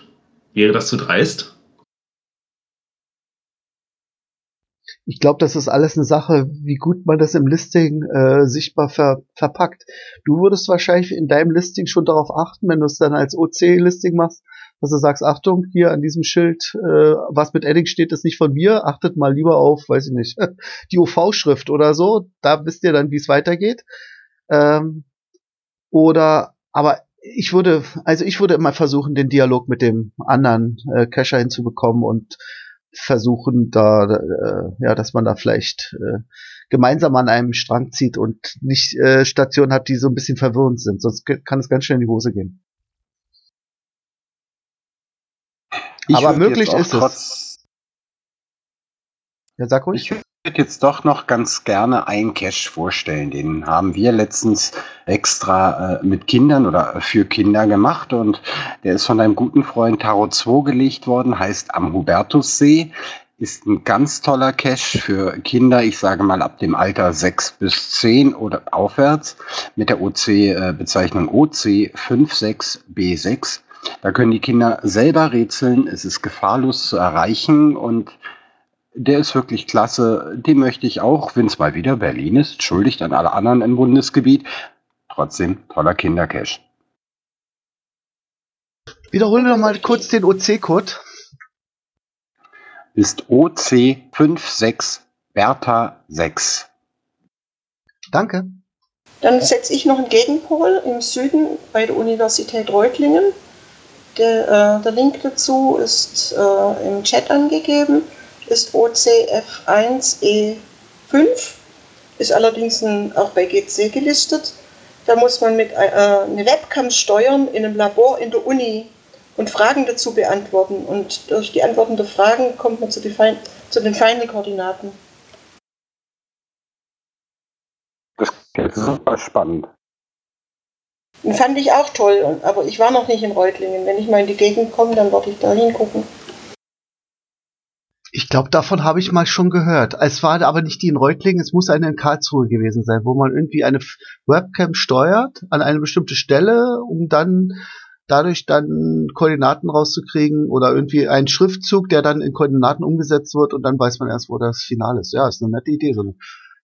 Wäre das zu dreist? Ich glaube, das ist alles eine Sache, wie gut man das im Listing äh, sichtbar ver verpackt. Du würdest wahrscheinlich in deinem Listing schon darauf achten, wenn du es dann als OC-Listing machst, dass du sagst, Achtung, hier an diesem Schild, äh, was mit Edding steht, ist nicht von mir, achtet mal lieber auf, weiß ich nicht, die UV-Schrift oder so, da wisst ihr dann, wie es weitergeht. Ähm, oder, aber ich würde, also ich würde immer versuchen, den Dialog mit dem anderen äh, Cacher hinzubekommen und versuchen da, äh, ja, dass man da vielleicht äh, gemeinsam an einem Strang zieht und nicht äh, Stationen hat, die so ein bisschen verwirrend sind. Sonst kann es ganz schnell in die Hose gehen. Ich Aber möglich ist es. Ja, sag ruhig. Ich würde jetzt doch noch ganz gerne einen Cache vorstellen. Den haben wir letztens extra äh, mit Kindern oder für Kinder gemacht und der ist von einem guten Freund Taro 2 gelegt worden, heißt am Hubertussee. Ist ein ganz toller Cache für Kinder, ich sage mal ab dem Alter 6 bis 10 oder aufwärts mit der OC-Bezeichnung OC56B6. Da können die Kinder selber rätseln, es ist gefahrlos zu erreichen und der ist wirklich klasse. Den möchte ich auch, wenn es mal wieder Berlin ist, entschuldigt an alle anderen im Bundesgebiet. Trotzdem toller Kindercash. Wiederholen wir noch mal kurz den OC-Code. Ist OC56 Bertha 6. Danke. Dann setze ich noch einen Gegenpol im Süden bei der Universität Reutlingen. Der, äh, der Link dazu ist äh, im Chat angegeben, ist OCF1E5, ist allerdings ein, auch bei GC gelistet. Da muss man mit äh, eine Webcam steuern in einem Labor in der Uni und Fragen dazu beantworten. Und durch die Antworten der Fragen kommt man zu, Fein, zu den Feinde-Koordinaten. Das ist super spannend. Den fand ich auch toll, aber ich war noch nicht in Reutlingen. Wenn ich mal in die Gegend komme, dann werde ich da hingucken. Ich glaube, davon habe ich mal schon gehört. Es war aber nicht die in Reutlingen, es muss eine in Karlsruhe gewesen sein, wo man irgendwie eine Webcam steuert an eine bestimmte Stelle, um dann dadurch dann Koordinaten rauszukriegen oder irgendwie einen Schriftzug, der dann in Koordinaten umgesetzt wird und dann weiß man erst, wo das Finale ist. Ja, ist eine nette Idee.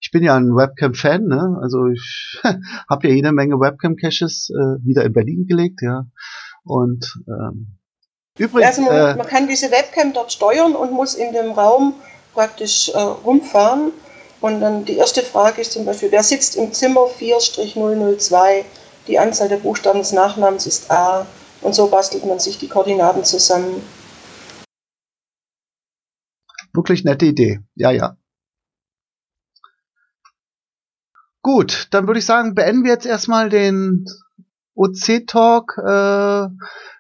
Ich bin ja ein Webcam-Fan, ne? Also ich habe ja jede Menge Webcam-Caches äh, wieder in Berlin gelegt, ja. Und ähm, übrigens, Also man, äh, man kann diese Webcam dort steuern und muss in dem Raum praktisch äh, rumfahren. Und dann die erste Frage ist zum Beispiel, wer sitzt im Zimmer 4-002? Die Anzahl der Buchstaben des Nachnamens ist A. Und so bastelt man sich die Koordinaten zusammen. Wirklich nette Idee. Ja, ja. Gut, dann würde ich sagen, beenden wir jetzt erstmal den OC-Talk. Äh,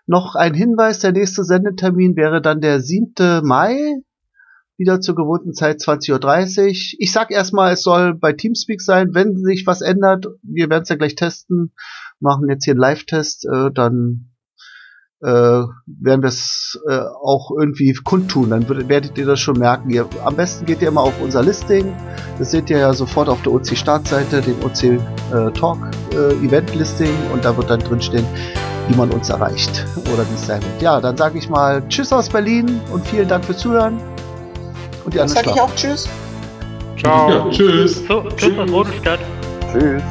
noch ein Hinweis, der nächste Sendetermin wäre dann der 7. Mai, wieder zur gewohnten Zeit 20.30 Uhr. Ich sag erstmal, es soll bei Teamspeak sein, wenn sich was ändert, wir werden es ja gleich testen, machen jetzt hier einen Live-Test, äh, dann äh, werden wir es äh, auch irgendwie kundtun. Dann werdet ihr das schon merken. Ihr, am besten geht ihr immer auf unser Listing. Das seht ihr ja sofort auf der OC-Startseite, den OC äh, äh, und da wird dann drin stehen, wie man uns erreicht oder wie es sein wird. Ja, dann sage ich mal Tschüss aus Berlin und vielen Dank fürs Zuhören. Und die Dann anderen sage ich auch Tschüss. Ciao. Ja, tschüss. So, tschüss aus. Tschüss.